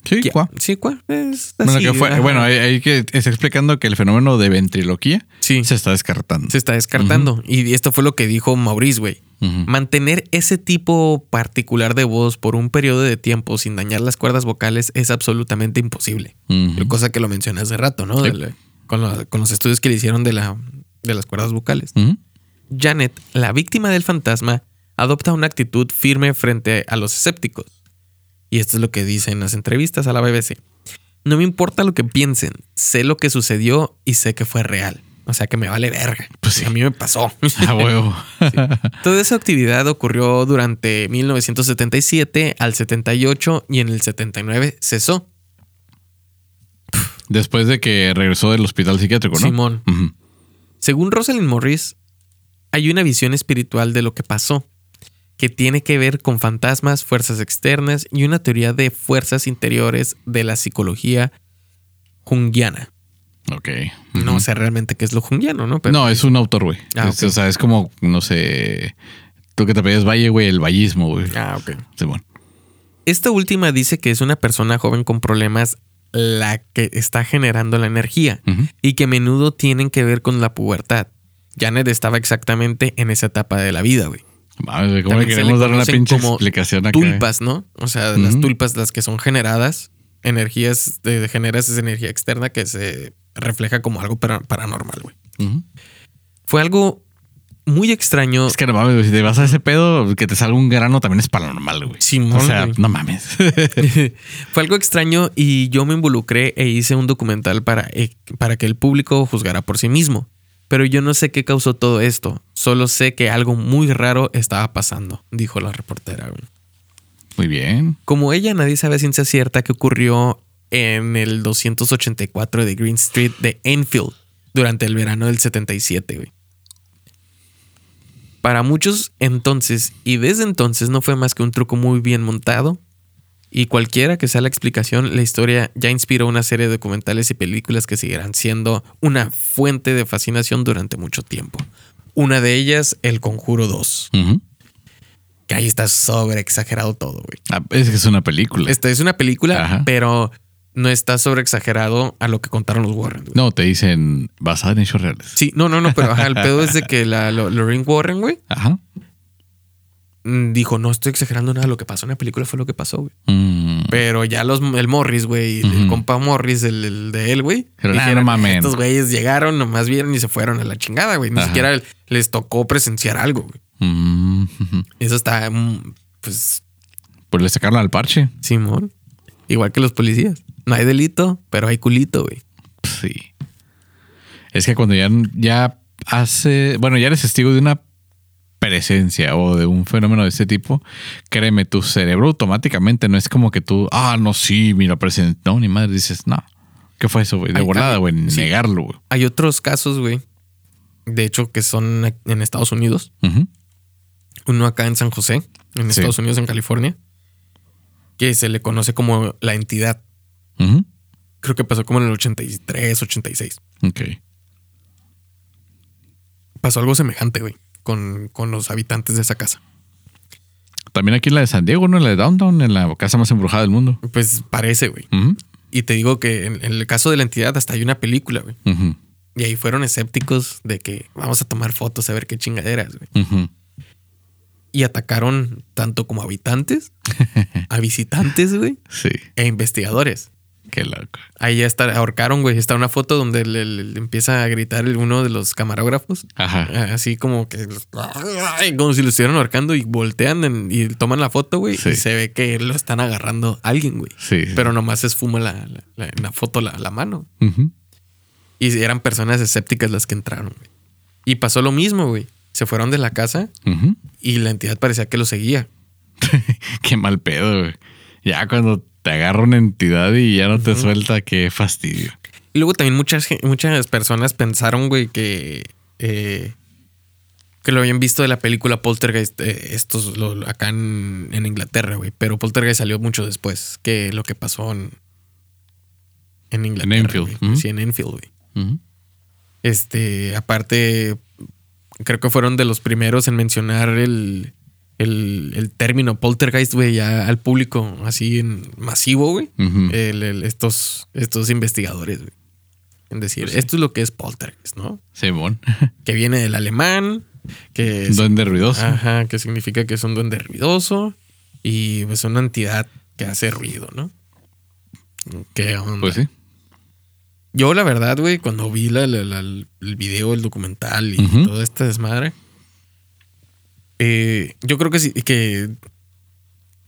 Sí, ¿cuá? Sí, ¿cuá? Es Bueno, que fue, bueno, hay que está explicando que el fenómeno de ventriloquía Sí. se está descartando. se está descartando. Y esto fue lo que dijo Maurice, güey. Mantener ese tipo particular de voz por un periodo de tiempo sin dañar las cuerdas vocales es absolutamente imposible. Cosa que lo mencioné hace rato, ¿no? Sí. Con, con los estudios que le hicieron de, la, de las cuerdas vocales. Janet, la víctima del fantasma, adopta una actitud firme frente a los escépticos. Y esto es lo que dice en las entrevistas a la BBC. No me importa lo que piensen, sé lo que sucedió y sé que fue real. O sea que me vale verga. Pues sí. A mí me pasó. A huevo. Toda esa actividad ocurrió durante 1977 al 78 y en el 79 cesó. Después de que regresó del hospital psiquiátrico, ¿no? Simón. Según Rosalind Morris, hay una visión espiritual de lo que pasó, que tiene que ver con fantasmas, fuerzas externas y una teoría de fuerzas interiores de la psicología junguiana. Ok. No sé realmente qué es lo junguiano, ¿no? Pero No, es un autor, güey. Ah. O sea, es como, no sé. Tú que te pedías Valle, güey, el vallismo, güey. Ah, ok. Simón. Esta última dice que es una persona joven con problemas la que está generando la energía y que a menudo tienen que ver con la pubertad. Janet estaba exactamente en esa etapa de la vida, güey. Güey, ¿cómo le queremos dar una pinche como explicación acá? Tulpas, ¿no? O sea, las tulpas, las que son generadas, energías, de, generas esa energía externa que se refleja como algo para- paranormal, güey. Fue algo muy extraño. Es que no mames, si te vas a ese pedo, que te salga un grano también es paranormal, güey. Simón, o sea, no mames. Fue algo extraño y yo me involucré e hice un documental para, eh, para que el público juzgara por sí mismo. Pero yo no sé qué causó todo esto. Solo sé que algo muy raro estaba pasando, dijo la reportera. güey. Muy bien. Como ella, nadie sabe a ciencia cierta qué ocurrió en el 284 de Green Street de Enfield durante el verano del 77, güey. Para muchos entonces y desde entonces no fue más que un truco muy bien montado. Y cualquiera que sea la explicación, la historia ya inspiró una serie de documentales y películas que seguirán siendo una fuente de fascinación durante mucho tiempo. Una de ellas, El Conjuro 2. Ujú. Que ahí está sobre exagerado todo, güey. Ah, es que es una película. Esta es una película, Ajá. pero no está sobre exagerado a lo que contaron los Warren. güey. No, te dicen basada en hechos reales. Sí, no, no, no, pero ajá, el pedo es de que la Lo- Lorraine Warren, güey, Ajá. mm, dijo, no estoy exagerando nada, lo que pasó en la película fue lo que pasó, güey. Mm. Pero ya los, el Morris, güey, el compa Morris, el, el de él, güey, Pero, dijeron, no mamen. estos güeyes llegaron, nomás vieron y se fueron a la chingada, güey. Ni Ajá. siquiera les tocó presenciar algo, güey. Mm. Eso está, pues, Pues le sacaron al parche. Simón. Igual que los policías. No hay delito, pero hay culito, güey. Sí. Es que cuando ya, ya hace, bueno, ya eres testigo de una presencia o de un fenómeno de este tipo, créeme, tu cerebro automáticamente no es como que tú, ah, no, sí, mira, presente. No, ni madre, dices, no. ¿Qué fue eso, güey? De volada, güey, sí. negarlo, güey. Hay otros casos, güey. De hecho, que son en Estados Unidos. Uno acá en San José, en Sí. Estados Unidos, en California. Que se le conoce como la entidad. Creo que pasó como en el 83, 86. Ok. Pasó algo semejante, güey. Con, con los habitantes de esa casa. También aquí en la de San Diego, ¿no? En la de Downtown, en la casa más embrujada del mundo. Pues parece, güey. Y te digo que en, en el caso de la entidad hasta hay una película, güey. Y ahí fueron escépticos de que vamos a tomar fotos a ver qué chingaderas, güey. Y atacaron tanto como habitantes, a visitantes, güey, Sí, e investigadores. Qué loco. Ahí ya está, ahorcaron, güey. Está una foto donde le, le- le empieza a gritar uno de los camarógrafos. Ajá. Así como que como si lo estuvieran ahorcando y voltean en- y toman la foto, güey. Sí. Y se ve que lo están agarrando a alguien, güey. Sí. Pero nomás se esfuma la, la- la- en la foto la, la mano. Ujú. Y eran personas escépticas las que entraron, güey. Y pasó lo mismo, güey. Se fueron de la casa y la entidad parecía que lo seguía. Qué mal pedo, güey. Ya cuando te agarra una entidad y ya no te suelta, qué fastidio. Y luego también muchas, muchas personas pensaron, güey, que, eh, que lo habían visto de la película Poltergeist, eh, estos lo- acá en, en Inglaterra, güey. Pero Poltergeist salió mucho después que lo que pasó en, en Inglaterra. Enfield, güey. ujú. Sí, en Enfield, güey. Este, aparte, creo que fueron de los primeros en mencionar el, el, el término poltergeist, güey, ya al público así en masivo, güey. Ujú. El- el- estos, estos investigadores, güey. En decir, Pues sí. esto es lo que es poltergeist, ¿no? Simón. Que viene del alemán, que es, Duende ruidoso. ajá, que significa que es un duende ruidoso y es una entidad que hace ruido, ¿no? ¿Qué onda? Pues sí. Yo, la verdad, güey, cuando vi la- la- la- el video, el documental y Ujú. toda esta desmadre, eh, yo creo que sí, que,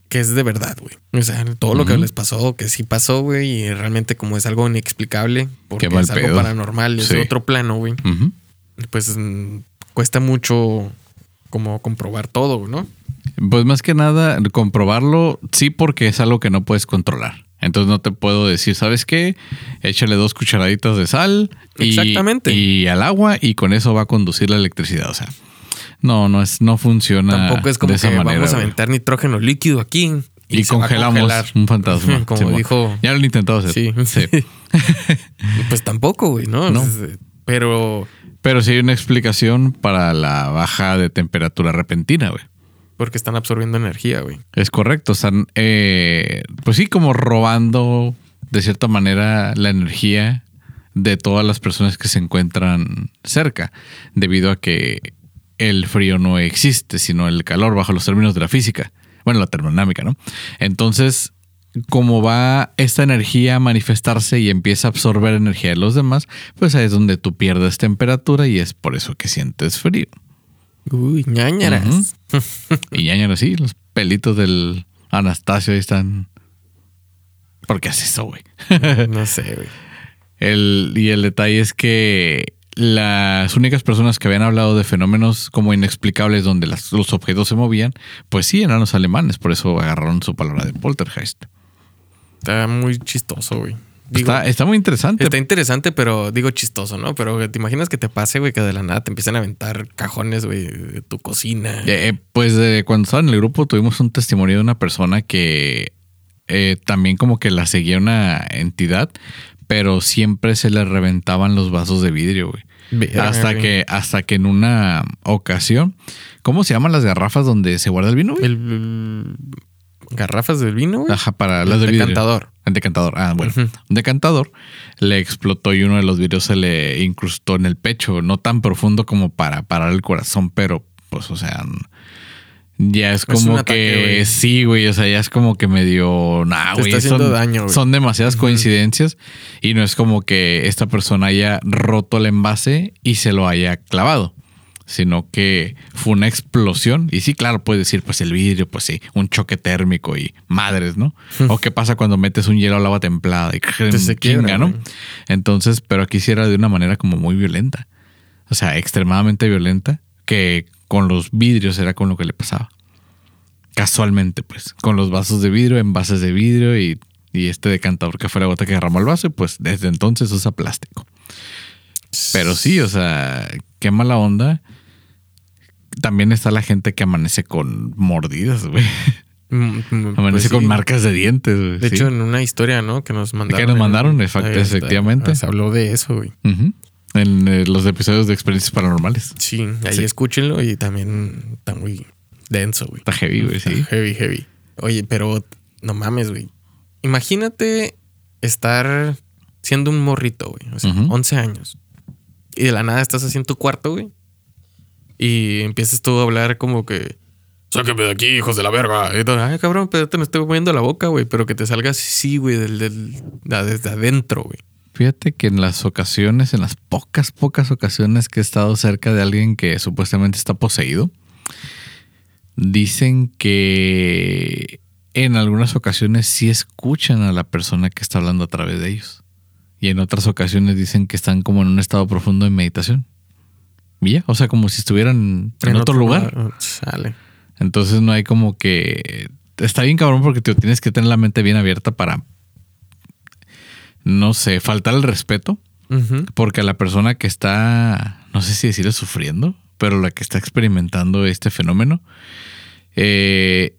que es de verdad, güey. O sea, todo lo que les pasó, que sí pasó, güey, y realmente como es algo inexplicable, porque es algo pedo. paranormal, es Sí. otro plano, güey, pues mm, cuesta mucho como comprobar todo, ¿no? Pues más que nada, comprobarlo, sí, porque es algo que no puedes controlar. Entonces no te puedo decir, ¿sabes qué? Échale dos cucharaditas de sal y, Exactamente. y al agua y con eso va a conducir la electricidad. O sea, no, no es, no funciona. Tampoco es como de esa que manera, vamos a aventar nitrógeno líquido aquí y, congelamos un fantasma. como dijo Ya lo he intentado hacer. Sí. Sí. pues tampoco, güey, ¿no? No. Pero Pero sí hay una explicación para la baja de temperatura repentina, güey. porque están absorbiendo energía, güey. Es correcto. Están, eh, pues sí, como robando de cierta manera la energía de todas las personas que se encuentran cerca, debido a que el frío no existe, sino el calor bajo los términos de la física. Bueno, la termodinámica, ¿no? Entonces, como va esta energía a manifestarse y empieza a absorber energía de los demás, pues ahí es donde tú pierdes temperatura y es por eso que sientes frío. Uy, ñañaras. Y ya, ya sí, los pelitos del Anastasio ahí están. ¿Por qué haces eso, güey? no sé, güey. El, y el detalle es que las únicas personas que habían hablado de fenómenos como inexplicables donde las- los objetos se movían, pues sí, eran los alemanes, por eso agarraron su palabra de poltergeist. Está muy chistoso, güey. Digo, está, está muy interesante. Está interesante, pero digo chistoso, ¿no? Pero te imaginas que te pase, güey, que de la nada te empiezan a aventar cajones, güey, de tu cocina. Eh, eh, pues eh, cuando estaba en el grupo tuvimos un testimonio de una persona que eh, también como que la seguía una entidad, pero siempre se le reventaban los vasos de vidrio, güey. Hasta que, hasta que en una ocasión, ¿cómo se llaman las garrafas donde se guarda el vino? güey? El, garrafas del vino, güey. Ajá, para El las de vidrio. decantador. El decantador. Ah, bueno. Un decantador le explotó y uno de los vidrios se le incrustó en el pecho. No tan profundo como para parar el corazón, pero pues, o sea, ya es como que güey. sí, güey. O sea, ya es como que medio. Nah, Te güey. está haciendo Son, daño, güey. son demasiadas coincidencias y no es como que esta persona haya roto el envase y se lo haya clavado. Sino que fue una explosión. Y sí, claro, puedes decir, pues el vidrio, pues sí, un choque térmico y madres, ¿no? o qué pasa cuando metes un hielo al agua templada y Que se chinga, ¿no? güey. Entonces, pero aquí sí era de una manera como muy violenta. O sea, extremadamente violenta, que con los vidrios era con lo que le pasaba. Casualmente, pues, con los vasos de vidrio, envases de vidrio y, y este decantador que fue la gota que derramó el vaso, y pues desde entonces usa plástico. Pero sí, o sea, qué mala onda. También está la gente que amanece con mordidas, güey. Mm, mm, Amanece pues con marcas de dientes, güey. De sí. hecho, en una historia, ¿no? Que nos mandaron. nos en- mandaron, ahí efectivamente. Se habló de eso, güey. En eh, los episodios de experiencias paranormales. Sí, ahí Sí. escúchenlo y también está muy denso, güey. Está heavy, güey, sí. Heavy, heavy. Oye, pero no mames, güey. Imagínate estar siendo un morrito, güey. O sea, Ujú. 11 años. Y de la nada estás así en tu cuarto, güey. Y empiezas tú a hablar como que... Sáqueme de aquí, hijos de la verga. Y todo, Ay, cabrón, pero te me estoy moviendo la boca, güey. Pero que te salga así, güey, del, del- desde adentro, güey. Fíjate que en las ocasiones, en las pocas, pocas ocasiones que he estado cerca de alguien que supuestamente está poseído, dicen que en algunas ocasiones sí escuchan a la persona que está hablando a través de ellos. Y en otras ocasiones dicen que están como en un estado profundo de meditación. Y ya, o sea, como si estuvieran en, otro, lugar. Sale. Entonces no hay como que... Está bien cabrón porque te tienes que tener la mente bien abierta para, no sé, faltar el respeto. Porque la persona que está, no sé si decirle sufriendo, pero la que está experimentando este fenómeno, eh,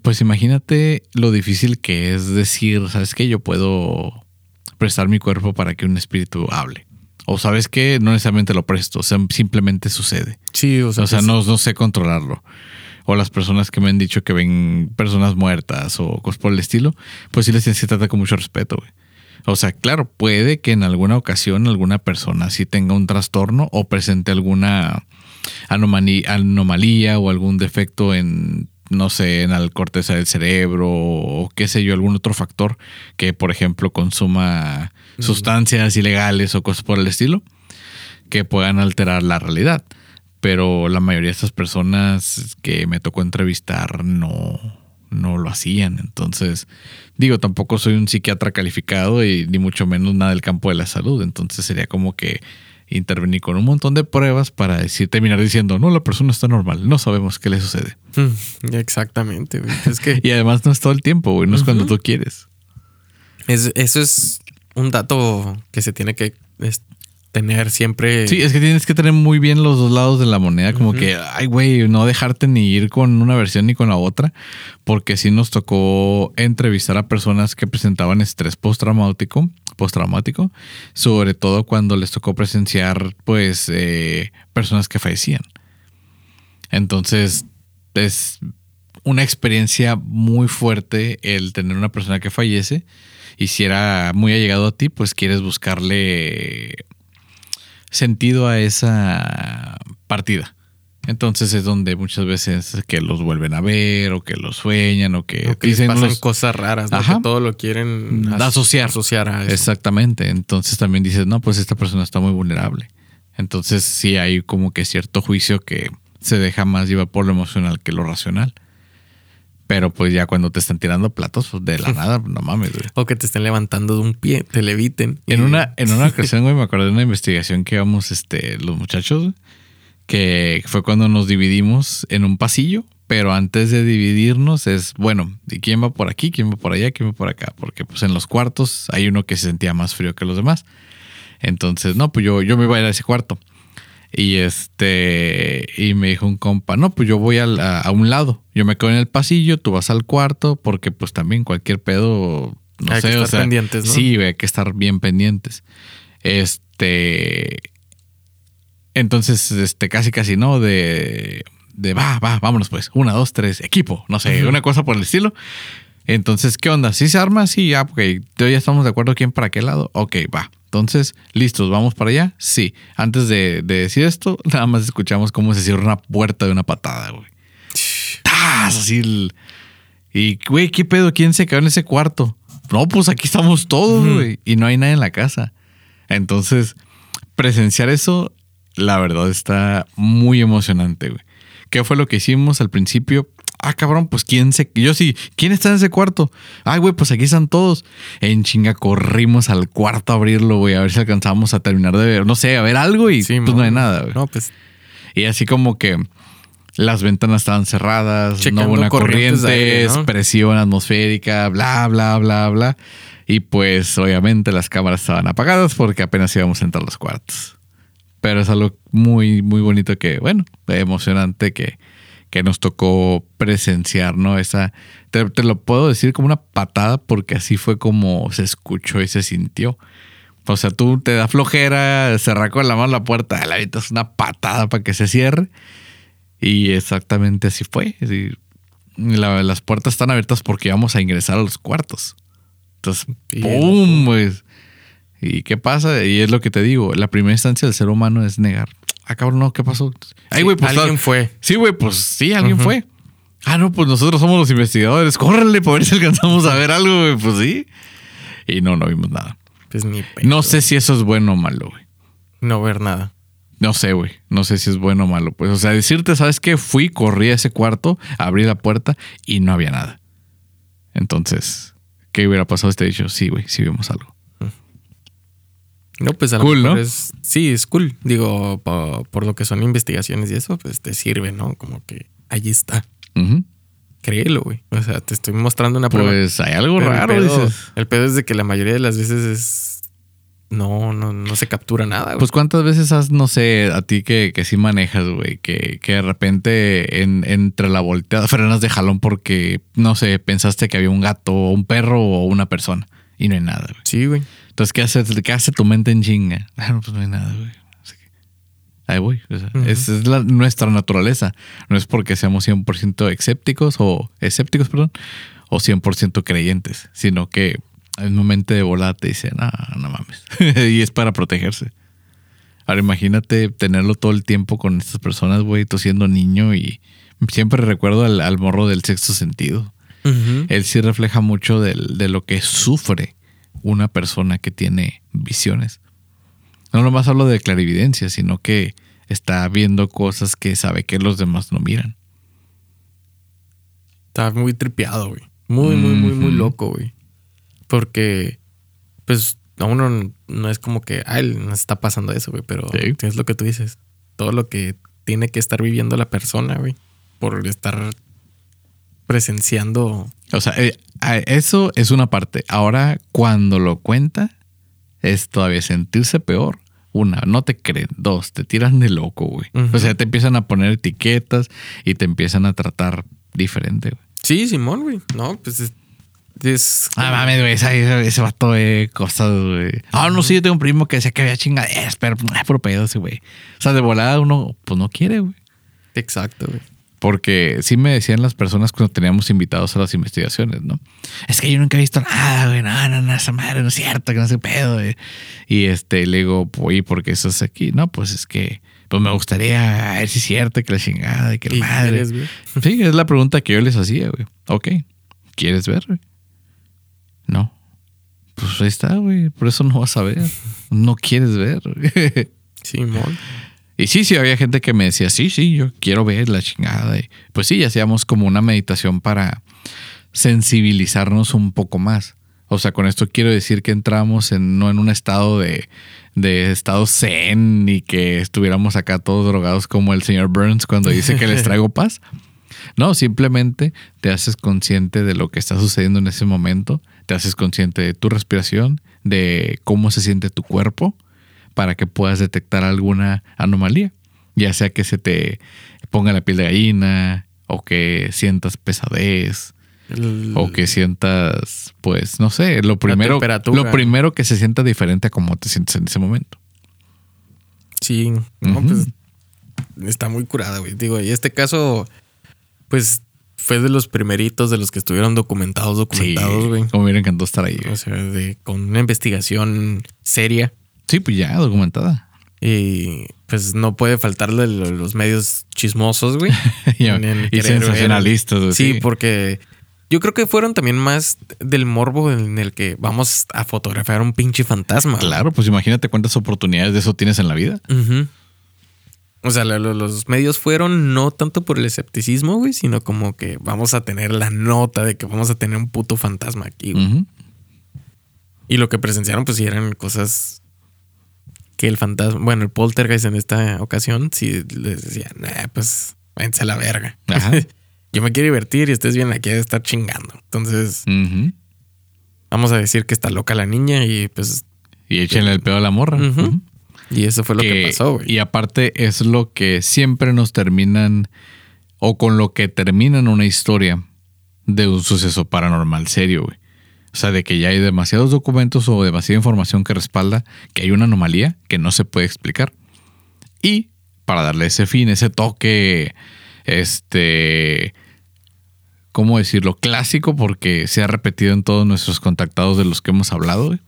pues imagínate lo difícil que es decir, ¿sabes qué? Yo puedo prestar mi cuerpo para que un espíritu hable. O sabes qué, no necesariamente lo presto, o sea, simplemente sucede. Sí, o sea, O sea, no, no sé controlarlo. O las personas que me han dicho que ven personas muertas o cosas por el estilo, pues sí les tienes que tratar con mucho respeto, güey. O sea, claro, puede que en alguna ocasión alguna persona sí tenga un trastorno o presente alguna anomalía o algún defecto en, no sé, en la corteza del cerebro o qué sé yo, algún otro factor que, por ejemplo, consuma sustancias ilegales o cosas por el estilo que puedan alterar la realidad. Pero la mayoría de estas personas que me tocó entrevistar no, no lo hacían. Entonces, digo, tampoco soy un psiquiatra calificado y ni mucho menos nada del campo de la salud. Entonces sería como que intervenir con un montón de pruebas para decir, terminar diciendo, no, la persona está normal, no sabemos qué le sucede. mm, Exactamente, güey. Es que Y además no es todo el tiempo, güey, no es cuando tú quieres. es- eso es un dato que se tiene que es, tener siempre. Sí, es que tienes que tener muy bien los dos lados de la moneda, como que, ay, güey, no dejarte ni ir con una versión ni con la otra, porque sí nos tocó entrevistar a personas que presentaban estrés postraumático, postraumático, sobre todo cuando les tocó presenciar, pues, eh, personas que fallecían. Entonces, es una experiencia muy fuerte el tener una persona que fallece. Y si era muy allegado a ti, pues quieres buscarle sentido a esa partida. Entonces es donde muchas veces que los vuelven a ver o que los sueñan o que, o que les dicen pasan los- cosas raras, ¿no? Ajá. Que todo lo quieren as- Asociar. asociar a eso. Exactamente. Entonces también dices, no, pues esta persona está muy vulnerable. Entonces sí hay como que cierto juicio que se deja más llevar por lo emocional que lo racional. Pero pues ya cuando te están tirando platos pues, de la nada, no mames, güey. O que te estén levantando de un pie, te leviten. En una, en una ocasión, güey, me acordé de una investigación que íbamos este, los muchachos, que fue cuando nos dividimos en un pasillo pero antes de dividirnos es, bueno, ¿y quién va por aquí? ¿Quién va por allá? ¿Quién va por acá? Porque pues en los cuartos hay uno que se sentía más frío que los demás. Entonces, no, pues yo, yo me iba a ir a ese cuarto. Y este, y me dijo un compa, no, pues yo voy a, un lado. Yo me quedo en el pasillo, tú vas al cuarto, porque pues también cualquier pedo, no hay sé, que o estar sea, pendientes, ¿no? sí, hay que estar bien pendientes. Este, entonces, este, casi, casi no, de, de va, va, vámonos pues, una, dos, tres, equipo, no sé, una cosa por el estilo. Entonces, ¿qué onda? ¿Sí se arma? Sí, ya, ok. ¿Ya estamos de acuerdo quién para qué lado? Ok, va. Entonces, listos, ¿vamos para allá? Sí. Antes de, de decir esto, nada más escuchamos cómo se cierra una puerta de una patada, güey. ¡Tas! Así el- Y, güey, ¿qué pedo? ¿Quién se quedó en ese cuarto? No, pues aquí estamos todos, güey. Y no hay nadie en la casa. Entonces, presenciar eso, la verdad, está muy emocionante, güey. ¿Qué fue lo que hicimos al principio? Ah, cabrón, pues quién se. Yo sí, ¿quién está en ese cuarto? Ay, güey, pues aquí están todos. En chinga corrimos al cuarto a abrirlo, güey, a ver si alcanzábamos a terminar de ver, no sé, a ver algo y Sí, pues no mon. hay nada, güey. No, pues Y así como que las ventanas estaban cerradas, no hubo una corriente, aire, ¿no? presión atmosférica, bla, bla, bla, bla. Y pues obviamente las cámaras estaban apagadas porque apenas íbamos a entrar a los cuartos. Pero es algo muy, muy bonito que, bueno, emocionante que, que nos tocó presenciar, ¿no? Esa, te, te lo puedo decir como una patada porque así fue como se escuchó y se sintió. O sea, tú te da flojera, cerrar con la mano la puerta, le avientas una patada para que se cierre. Y exactamente así fue. Así, la- las puertas están abiertas porque vamos a ingresar a los cuartos. Entonces. ¡pum! Pues. ¿Y qué pasa? Y es lo que te digo, la primera instancia del ser humano es negar. Ah, cabrón, no, ¿qué pasó? Ay, güey, pues alguien tal- fue. Sí, güey, pues sí, alguien fue. Ah, no, pues nosotros somos los investigadores. Córrele para ver si alcanzamos a ver algo, güey. Pues sí. Y no, no vimos nada. Pues ni pedo. No sé si eso es bueno o malo, güey. No ver nada. No sé, güey. No sé si es bueno o malo. Pues, o sea, decirte, ¿sabes qué? Fui, corrí a ese cuarto, abrí la puerta y no había nada. Entonces, ¿qué hubiera pasado si te he dicho? Sí, güey, sí vimos algo. No, pues a Cool, lo mejor ¿no? es. Sí, es cool. Digo, po- por, lo que son investigaciones y eso, pues te sirve, ¿no? Como que allí está. Créelo, güey. O sea, te estoy mostrando una prueba. Pues hay algo Pero raro, el, pedo, dices. el pedo es de que la mayoría de las veces es. No, no, no se captura nada, güey. Pues cuántas veces has, no sé, a ti que, que sí manejas, güey, que, que de repente en- entre la volteada frenas de jalón porque, no sé, pensaste que había un gato o un perro o una persona y no hay nada, güey. sí, güey. Entonces, ¿qué hace, qué hace tu mente en chinga? Ah, no, pues no hay nada, güey. Ahí voy. O sea, es la- nuestra naturaleza. No es porque seamos 100% escépticos o escépticos, perdón, o 100% creyentes, sino que en un momento de volada te dice, no, no mames. y es para protegerse. Ahora imagínate tenerlo todo el tiempo con estas personas, güey, tú siendo niño y siempre recuerdo al, al morro del sexto sentido él sí refleja mucho de, lo que sufre una persona que tiene visiones. No nomás hablo de clarividencia, sino que está viendo cosas que sabe que los demás no miran. Está muy tripeado, güey. Muy, muy, muy, muy loco, güey. Porque, pues, a uno no es como que, ay, nos está pasando eso, güey. Pero Sí. es lo que tú dices. Todo lo que tiene que estar viviendo la persona, güey. Por estar presenciando. O sea, eh, eso es una parte. Ahora, cuando lo cuenta, es todavía sentirse peor. Una, no te creen. Dos, te tiran de loco, güey. O sea, te empiezan a poner etiquetas y te empiezan a tratar diferente, güey. Sí, Simón, güey. No, pues es. es Ah, mames, güey, ese, ese vato de cosas, güey. Ah, no, sí, yo tengo un primo que decía que había chingaderas, pero es puro pedo ese, güey. O sea, de volada uno, pues no quiere, güey. Exacto, güey. Porque sí me decían las personas cuando teníamos invitados a las investigaciones, ¿no? Es que yo nunca he visto nada, güey. No, no, no, esa madre no es cierto, que no sé pedo, güey. Y este, le digo, oye, ¿por qué estás aquí? No, pues es que, pues me gustaría ver si es cierto que la chingada y que la ¿Y madre. quieres, güey? Sí, es la pregunta que yo les hacía, güey. Ok, ¿quieres ver, güey? No. Pues ahí está, güey. Por eso no vas a ver. No quieres ver. Simón. y sí, sí, había gente que me decía, sí, sí, yo quiero ver la chingada. Y pues sí, hacíamos como una meditación para sensibilizarnos un poco más. O sea, con esto quiero decir que entramos en, no en un estado de, de estado zen y que estuviéramos acá todos drogados como el señor Burns cuando dice que les traigo paz. No, simplemente te haces consciente de lo que está sucediendo en ese momento, te haces consciente de tu respiración, de cómo se siente tu cuerpo, para que puedas detectar alguna anomalía, ya sea que se te ponga la piel de gallina o que sientas pesadez El- o que sientas, pues, no sé, lo primero, lo primero que se sienta diferente a cómo te sientes en ese momento. Sí, no, pues está muy curada, güey. Digo, y este caso, pues fue de los primeritos de los que estuvieron documentados, documentados, güey. como me encantado estar ahí. O sea, de, con una investigación seria. Sí, pues ya, documentada. Y pues no puede faltarle lo- los medios chismosos, güey. y sensacionalistas. güey, Sí, porque yo creo que fueron también más del morbo en el que vamos a fotografiar un pinche fantasma. Claro, pues imagínate cuántas oportunidades de eso tienes en la vida. O sea, lo- lo- los medios fueron no tanto por el escepticismo, güey, sino como que vamos a tener la nota de que vamos a tener un puto fantasma aquí, güey. Y lo que presenciaron, pues sí eran cosas que el fantasma, bueno, el poltergeist en esta ocasión, sí les decía, nah, pues váyanse a la verga. Ajá. Yo me quiero divertir y ustedes vienen aquí a estar chingando. Entonces, vamos a decir que está loca la niña y pues. Y échenle el pedo a la morra. Y eso fue lo que, Que- pasó, güey. Y aparte es lo que siempre nos terminan o con lo que terminan una historia de un suceso paranormal serio, güey. O sea, de que ya hay demasiados documentos o demasiada información que respalda que hay una anomalía que no se puede explicar. Y para darle ese fin, ese toque, este, ¿cómo decirlo? Clásico, porque se ha repetido en todos nuestros contactados de los que hemos hablado, güey.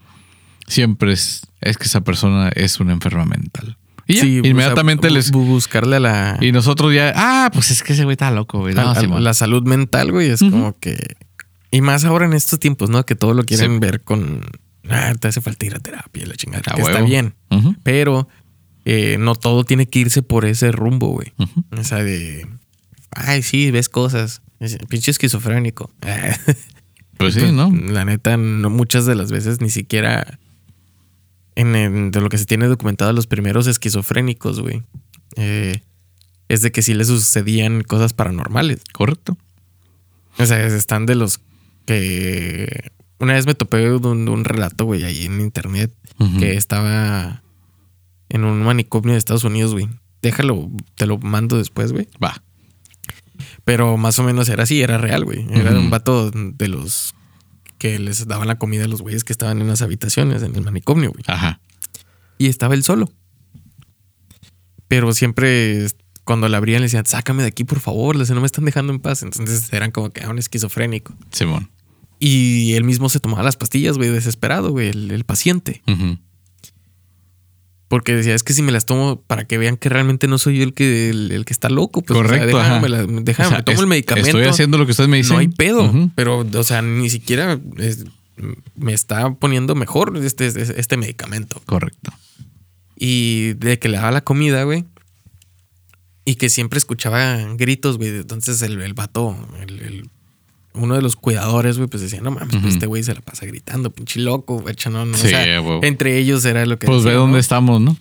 Siempre es, es que esa persona es una enferma mental. Y ya, Sí, o sea, inmediatamente les... bu- buscarle a la, Y nosotros ya, ah, pues es que ese güey está loco, güey. No, a la salud mental, güey. Es como que. Y más ahora en estos tiempos, ¿no? Que todo lo quieren Sí. ver con. Ah, te hace falta ir a terapia la chingada. A que está bien. Pero eh, no todo tiene que irse por ese rumbo, güey. ujú. O sea, de. Ay, sí, ves cosas. Es- Pinche esquizofrénico. Pues sí, ¿no? La neta, no, muchas de las veces ni siquiera en, en- de lo que se tiene documentado los primeros esquizofrénicos, güey. eh, es de que sí les sucedían cosas paranormales. Correcto. O sea, están de los que una vez me topé un, un relato, güey, ahí en internet que estaba en un manicomio de Estados Unidos, güey. Déjalo, te lo mando después, güey. Va. Pero más o menos era así, era real, güey. Era un vato de los que les daban la comida a los güeyes que estaban en las habitaciones, en el manicomio, güey. Ajá. Y estaba él solo. Pero siempre cuando le abrían le decían, sácame de aquí, por favor, les- no me están dejando en paz. Entonces eran como que ah, un esquizofrénico. Simón. Y él mismo se tomaba las pastillas, güey, desesperado, güey, el, el paciente. Porque decía, es que si me las tomo para que vean que realmente no soy yo el que, el, el que está loco, pues o sea, Correcto, déjame, la- déjame, O sea, me tomo es- el medicamento. Estoy haciendo lo que ustedes me dicen. No hay pedo. Pero, o sea, ni siquiera es- me está poniendo mejor este, este, este medicamento. Correcto. Y de que le daba la comida, güey. Y que siempre escuchaba gritos, güey. Entonces el, el vato, el- el- uno de los cuidadores, güey, pues decía, no mames, pues este güey se la pasa gritando, pinche loco, güey, no, no. o Sí, sea, huevo. entre ellos era lo que Pues ve dónde ¿no? estamos, ¿no?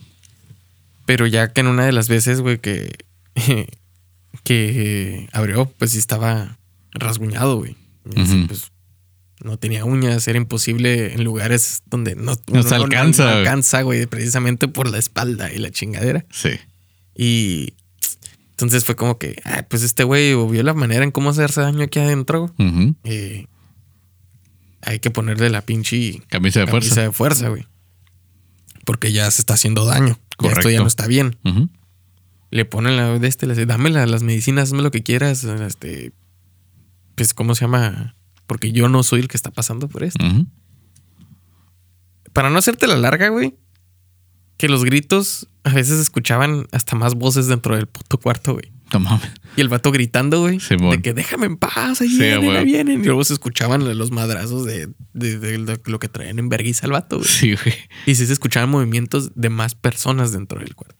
Pero ya que en una de las veces, güey, que, que abrió, pues sí estaba rasguñado, güey. Así, Ujú. Pues no tenía uñas, era imposible en lugares donde no, No se alcanza, No, güey. alcanza, güey, precisamente por la espalda y la chingadera. Sí. Y entonces fue como que, ah, pues este güey vio la manera en cómo hacerse daño aquí adentro. Eh, hay que ponerle la pinche Camisa de camisa fuerza. de fuerza, güey. Porque ya se está haciendo daño. Ya esto Correcto. ya no está bien le ponen la de este, le dice, dame la- las medicinas, hazme lo que quieras, este, pues, ¿cómo se llama? Porque yo no soy el que está pasando por esto. Para no hacerte la larga, güey, que los gritos a veces escuchaban hasta más voces dentro del puto cuarto, güey. No mames. Y el vato gritando, güey, Simón. de que déjame en paz, ahí Sí, vienen, güey. ahí vienen. Y luego se escuchaban los madrazos de, de- de lo que traían en vergüenza al vato, güey. Sí, güey. Y sí se escuchaban movimientos de más personas dentro del cuarto.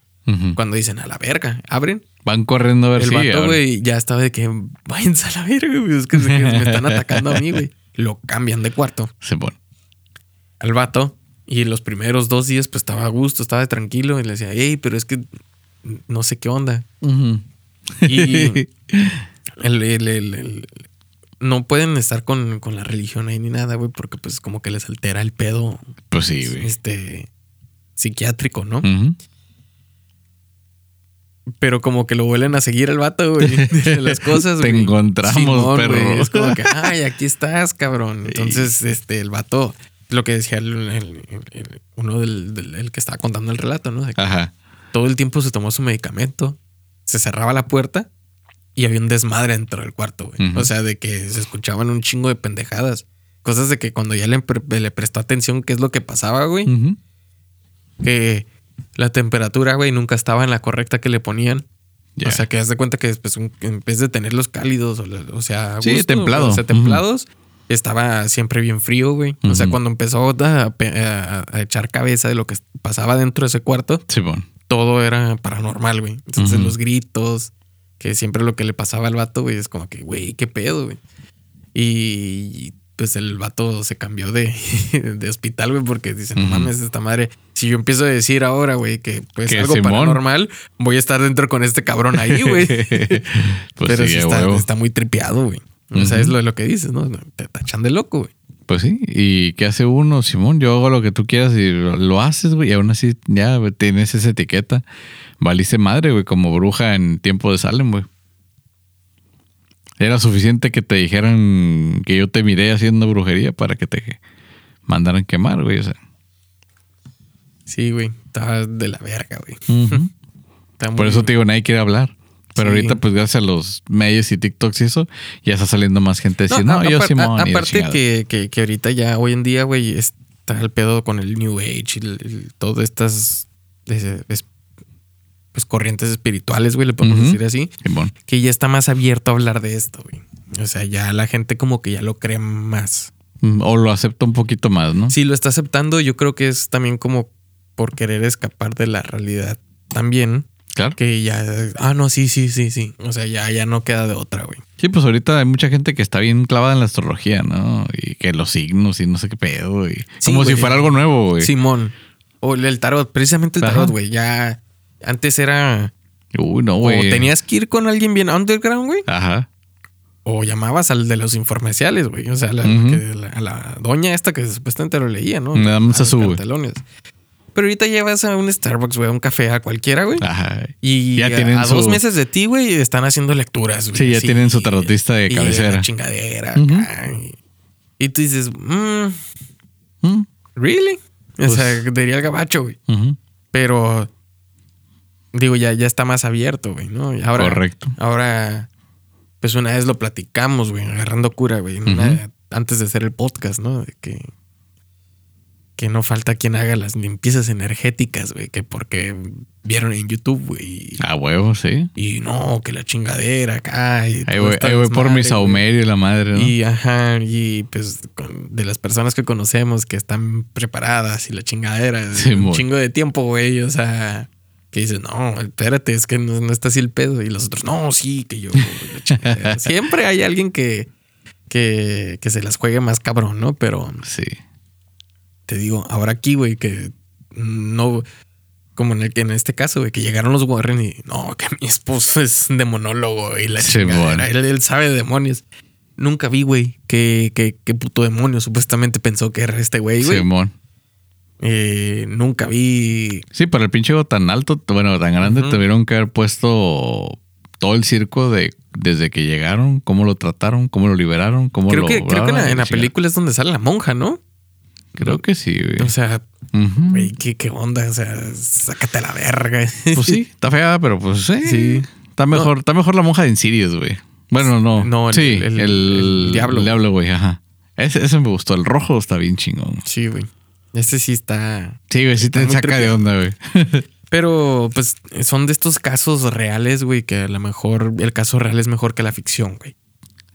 Cuando dicen a la verga, abren Van corriendo a ver El si. vato, güey, ya estaba de que váyanse a la verga, güey. Es que se- me están atacando a mí, güey. Lo cambian de cuarto Simón. al vato. Y los primeros dos días, pues estaba a gusto, estaba tranquilo. Y le decía, hey, pero es que no sé qué onda. Y el- el- el- no pueden estar con, con la religión ahí ni nada, güey, porque pues como que les altera el pedo Pues sí, güey. este psiquiátrico, ¿no? Pero como que lo vuelven a seguir el vato, güey. de las cosas, Te güey. encontramos, perro. güey. Es como que, ay, aquí estás, cabrón. Entonces, este, el vato, lo que decía el- el- el- el- uno del, del- el que estaba contando el relato, ¿no? De que Ajá. todo el tiempo se tomó su medicamento, se cerraba la puerta y había un desmadre dentro del cuarto, güey. O sea, de que se escuchaban un chingo de pendejadas. Cosas de que cuando ya le, le prestó atención qué es lo que pasaba, güey, que la temperatura, güey, nunca estaba en la correcta que le ponían. O sea, que haz de cuenta que después, un- en vez de tenerlos cálidos, o, sea, a Sí, templado. o sea, templados, estaba siempre bien frío, güey. O sea, cuando empezó a, pe- a- a echar cabeza de lo que pasaba dentro de ese cuarto, Simón. todo era paranormal, güey. Entonces los gritos, que siempre lo que le pasaba al vato, güey, es como que, güey, qué pedo, güey. Y pues el vato se cambió de, de hospital, güey, porque dice, no mames, esta madre. Si yo empiezo a decir ahora, güey, que pues algo Simón. paranormal, voy a estar dentro con este cabrón ahí, güey. pues Pero sí, sí está, está muy tripeado, güey. O sea, es lo, lo que dices, ¿no? Te tachan de loco, güey. Pues sí. ¿Y qué hace uno, Simón? Yo hago lo que tú quieras y lo, lo haces, güey. Y aún así ya tienes esa etiqueta. Valiste madre, güey, como bruja en tiempo de Salem, güey. Era suficiente que te dijeran que yo te miré haciendo brujería para que te mandaran quemar, güey. O sea. Sí, güey. Estaba de la verga, güey. Por eso te digo, nadie quiere hablar. Pero Sí. ahorita, pues gracias a los medios y TikToks y eso, ya está saliendo más gente diciendo, no, yo a- la aparte chingada". que, que, que ahorita ya hoy en día, güey, está el pedo con el New Age y el- el- todas estas es- pues, corrientes espirituales, güey, le podemos decir así, que ya está más abierto a hablar de esto, güey. O sea, ya la gente como que ya lo cree más. Mm, O lo acepta un poquito más, ¿no? Si lo está aceptando, yo creo que es también como por querer escapar de la realidad también, Claro. que ya, ah, no, sí, sí, sí, sí. O sea, ya, ya no queda de otra, güey. Sí, pues ahorita hay mucha gente que está bien clavada en la astrología, ¿no? Y que los signos y no sé qué pedo. Y Sí, como si güey. fuera algo nuevo, güey. Simón. O el- tarot, precisamente el Ajá. tarot, güey. Ya antes era. Uy, no, O güey. tenías que ir con alguien bien underground, güey. Ajá. O llamabas al de los informerciales, güey. O sea, la, Ujú. que- la- a la doña esta que supuestamente lo leía, ¿no? Nada más A su, güey. Pero ahorita llevas a un Starbucks, güey, a un café, a cualquiera, güey. Ajá. Y Ya a, tienen a su- dos meses de ti, güey, están haciendo lecturas, güey. Sí, ya tienen su tarotista de y cabecera. chingadera. Acá, y, y tú dices, mm, Mm, ¿really? o Pues- sea, diría el gabacho, güey. Pero digo, ya, ya está más abierto, güey, ¿no? Y ahora, Correcto. Ahora, pues una vez lo platicamos, güey, agarrando cura, güey. antes de hacer el podcast, ¿no? De que, que no falta quien haga las limpiezas energéticas, güey, que porque vieron en YouTube, güey. A huevo, sí. Y no, que la chingadera acá. Y ahí voy por desmadre, mi güey. saumerio y la madre, ¿no? Y ajá, y pues con- de las personas que conocemos que están preparadas y la chingadera, Sí, un chingo de tiempo, güey, o sea, que dices, no, espérate, es que no, no está así el pedo. Y los otros, no, sí, que yo. la chingadera". Siempre hay alguien que, que, que se las juegue más cabrón, ¿no? Pero Sí. Te digo, ahora aquí, güey, que no, como en, el, en este caso, güey, que llegaron los Warren y no, que mi esposo es demonólogo y la Sí, bueno. él, él sabe de demonios. Nunca vi, güey, que, que, que puto demonio supuestamente pensó que era este güey, güey. Simón. Eh, nunca vi. Sí, para el pinche ego tan alto, bueno, tan grande, tuvieron que haber puesto todo el circo de desde que llegaron, cómo lo trataron, cómo lo liberaron, cómo Creo lo. que, creo que en la, en la chingada. película es donde sale la monja, ¿no? Creo que sí, güey. O sea, güey, ¿qué, qué onda? O sea, sácate a la verga. Pues sí, está fea, pero pues sí. Sí. Está mejor, está mejor la monja de Insidious, güey. Bueno, no. No, el- sí, el, el- diablo. El diablo, güey, ajá. Ese, ese me gustó. El rojo está bien chingón. Sí, güey. Este sí está. Sí, güey, sí te saca de onda, güey. Pero, pues, son de estos casos reales, güey, que a lo mejor el caso real es mejor que la ficción, güey.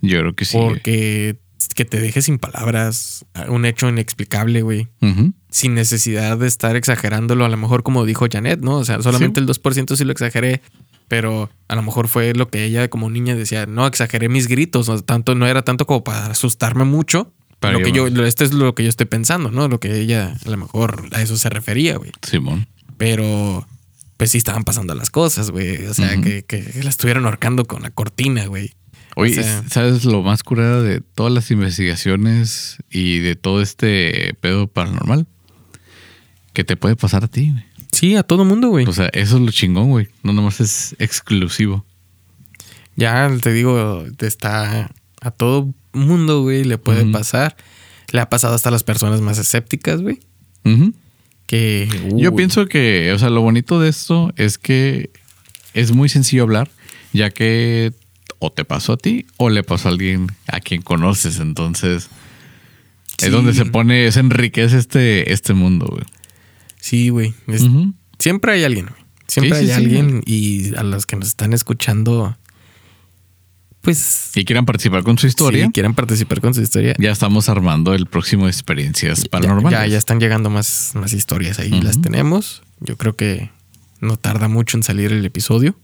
Yo creo que sí. Porque que te deje sin palabras, un hecho inexplicable, güey. Sin necesidad de estar exagerándolo, a lo mejor como dijo Janet, ¿no? O sea, solamente Sí. el 2% sí lo exageré, pero a lo mejor fue lo que ella como niña decía, no, exageré mis gritos, no, tanto, no era tanto como para asustarme mucho. Para lo que yo- esto es lo que yo estoy pensando, ¿no? Lo que ella a lo mejor a eso se refería, güey. Simón. Pero pues sí estaban pasando las cosas, güey. O sea, que, que la estuvieron ahorcando con la cortina, güey. Oye, O sea- ¿sabes lo más curada de todas las investigaciones y de todo este pedo paranormal? Que te puede pasar a ti, güey. Sí, a todo mundo, güey. O sea, eso es lo chingón, güey. No nomás es exclusivo. Ya te digo, te está a todo mundo, güey, le puede pasar. Le ha pasado hasta a las personas más escépticas, güey. Que. Yo uy, pienso que, o sea, lo bonito de esto es que es muy sencillo hablar, ya que o te pasó a ti o le pasó a alguien a quien conoces. Entonces, Sí. es donde se pone, se enriquece este, este mundo, güey. Sí, güey. Es-. Siempre hay alguien, güey. Siempre Sí, hay sí. alguien. Y a los que nos están escuchando, pues. Y quieran participar con su historia, Si quieren participar con su historia. ya estamos armando el próximo Experiencias Paranormales. Ya, ya están llegando más, más historias ahí. Las tenemos. Yo creo que no tarda mucho en salir el episodio.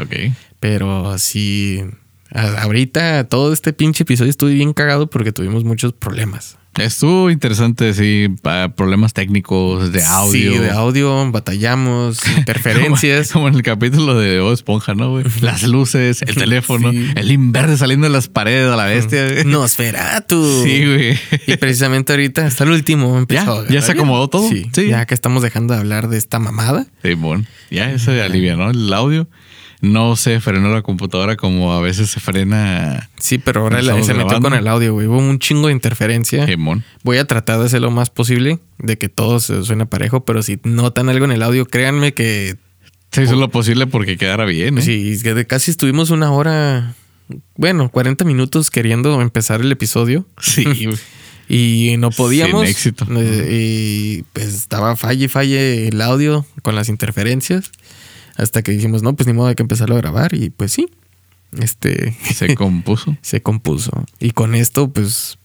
Ok. Pero sí. Ahorita todo este pinche episodio estuve bien cagado porque tuvimos muchos problemas. Estuvo interesante, sí, problemas técnicos de audio. Sí, de audio, batallamos, interferencias. Como, como en el capítulo de O Esponja, ¿no, güey? Las luces, el teléfono, Sí. el inverde saliendo de las paredes a la bestia. Nosferatu. Sí, güey. Y precisamente ahorita, hasta el último, empezó Ya, ya se acomodó todo. Sí, Sí. ya que estamos dejando de hablar de esta mamada. Simón, ya se alivianó el audio. No se frenó la computadora como a veces se frena Sí, pero ahora se metió con el audio, güey. Hubo un chingo de interferencia. Simón. Voy a tratar de hacer lo más posible de que todo se suene parejo, pero si notan algo en el audio, créanme que Se hizo lo posible porque quedara bien. ¿eh? sí, es que de casi estuvimos una hora, bueno, 40 minutos queriendo empezar el episodio Sí, y no podíamos. Sin éxito. Eh, Y pues estaba falle, y falle el audio con las interferencias. Hasta que dijimos, no, pues ni modo hay que empezarlo a grabar. Y pues sí, este se compuso. se compuso. Y con esto, pues,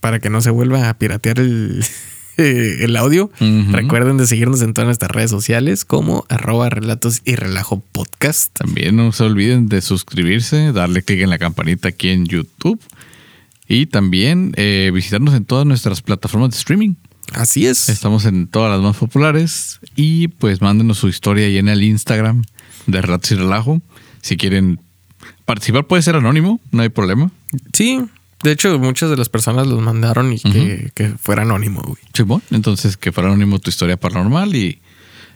para que no se vuelva a piratear el, el audio, recuerden de seguirnos en todas nuestras redes sociales como arroba relatos y relajo podcast. También no se olviden de suscribirse, darle clic en la campanita aquí en YouTube y también eh, visitarnos en todas nuestras plataformas de streaming. Así es. Estamos en todas las más populares y pues mándenos su historia ahí en el Instagram de Relatos y Relajo. Si quieren participar puede ser anónimo, no hay problema. Sí. De hecho, muchas de las personas los mandaron y que, que fuera anónimo, güey. Simón, entonces que fuera anónimo tu historia paranormal y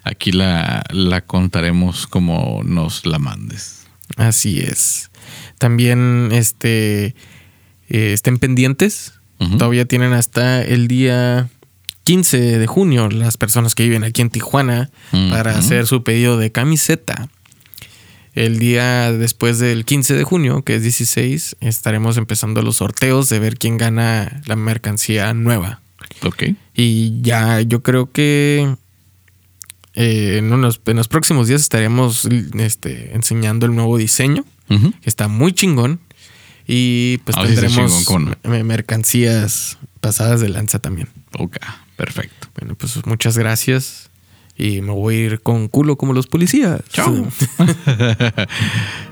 aquí la, la contaremos como nos la mandes. Así es. También, este, eh, estén pendientes. Todavía tienen hasta el día 15 de junio las personas que viven aquí en Tijuana para hacer su pedido de camiseta. El día después del 15 de junio, que es 16, estaremos empezando los sorteos de ver quién gana la mercancía nueva. Ok. Y ya yo creo que eh, en, unos, en los próximos días estaremos este, enseñando el nuevo diseño, que está muy chingón. Y pues Ah, sí tendremos mercancías pasadas de lanza también. Ok, perfecto. Bueno, pues muchas gracias. Y me voy a ir con culo como los policías. Chao.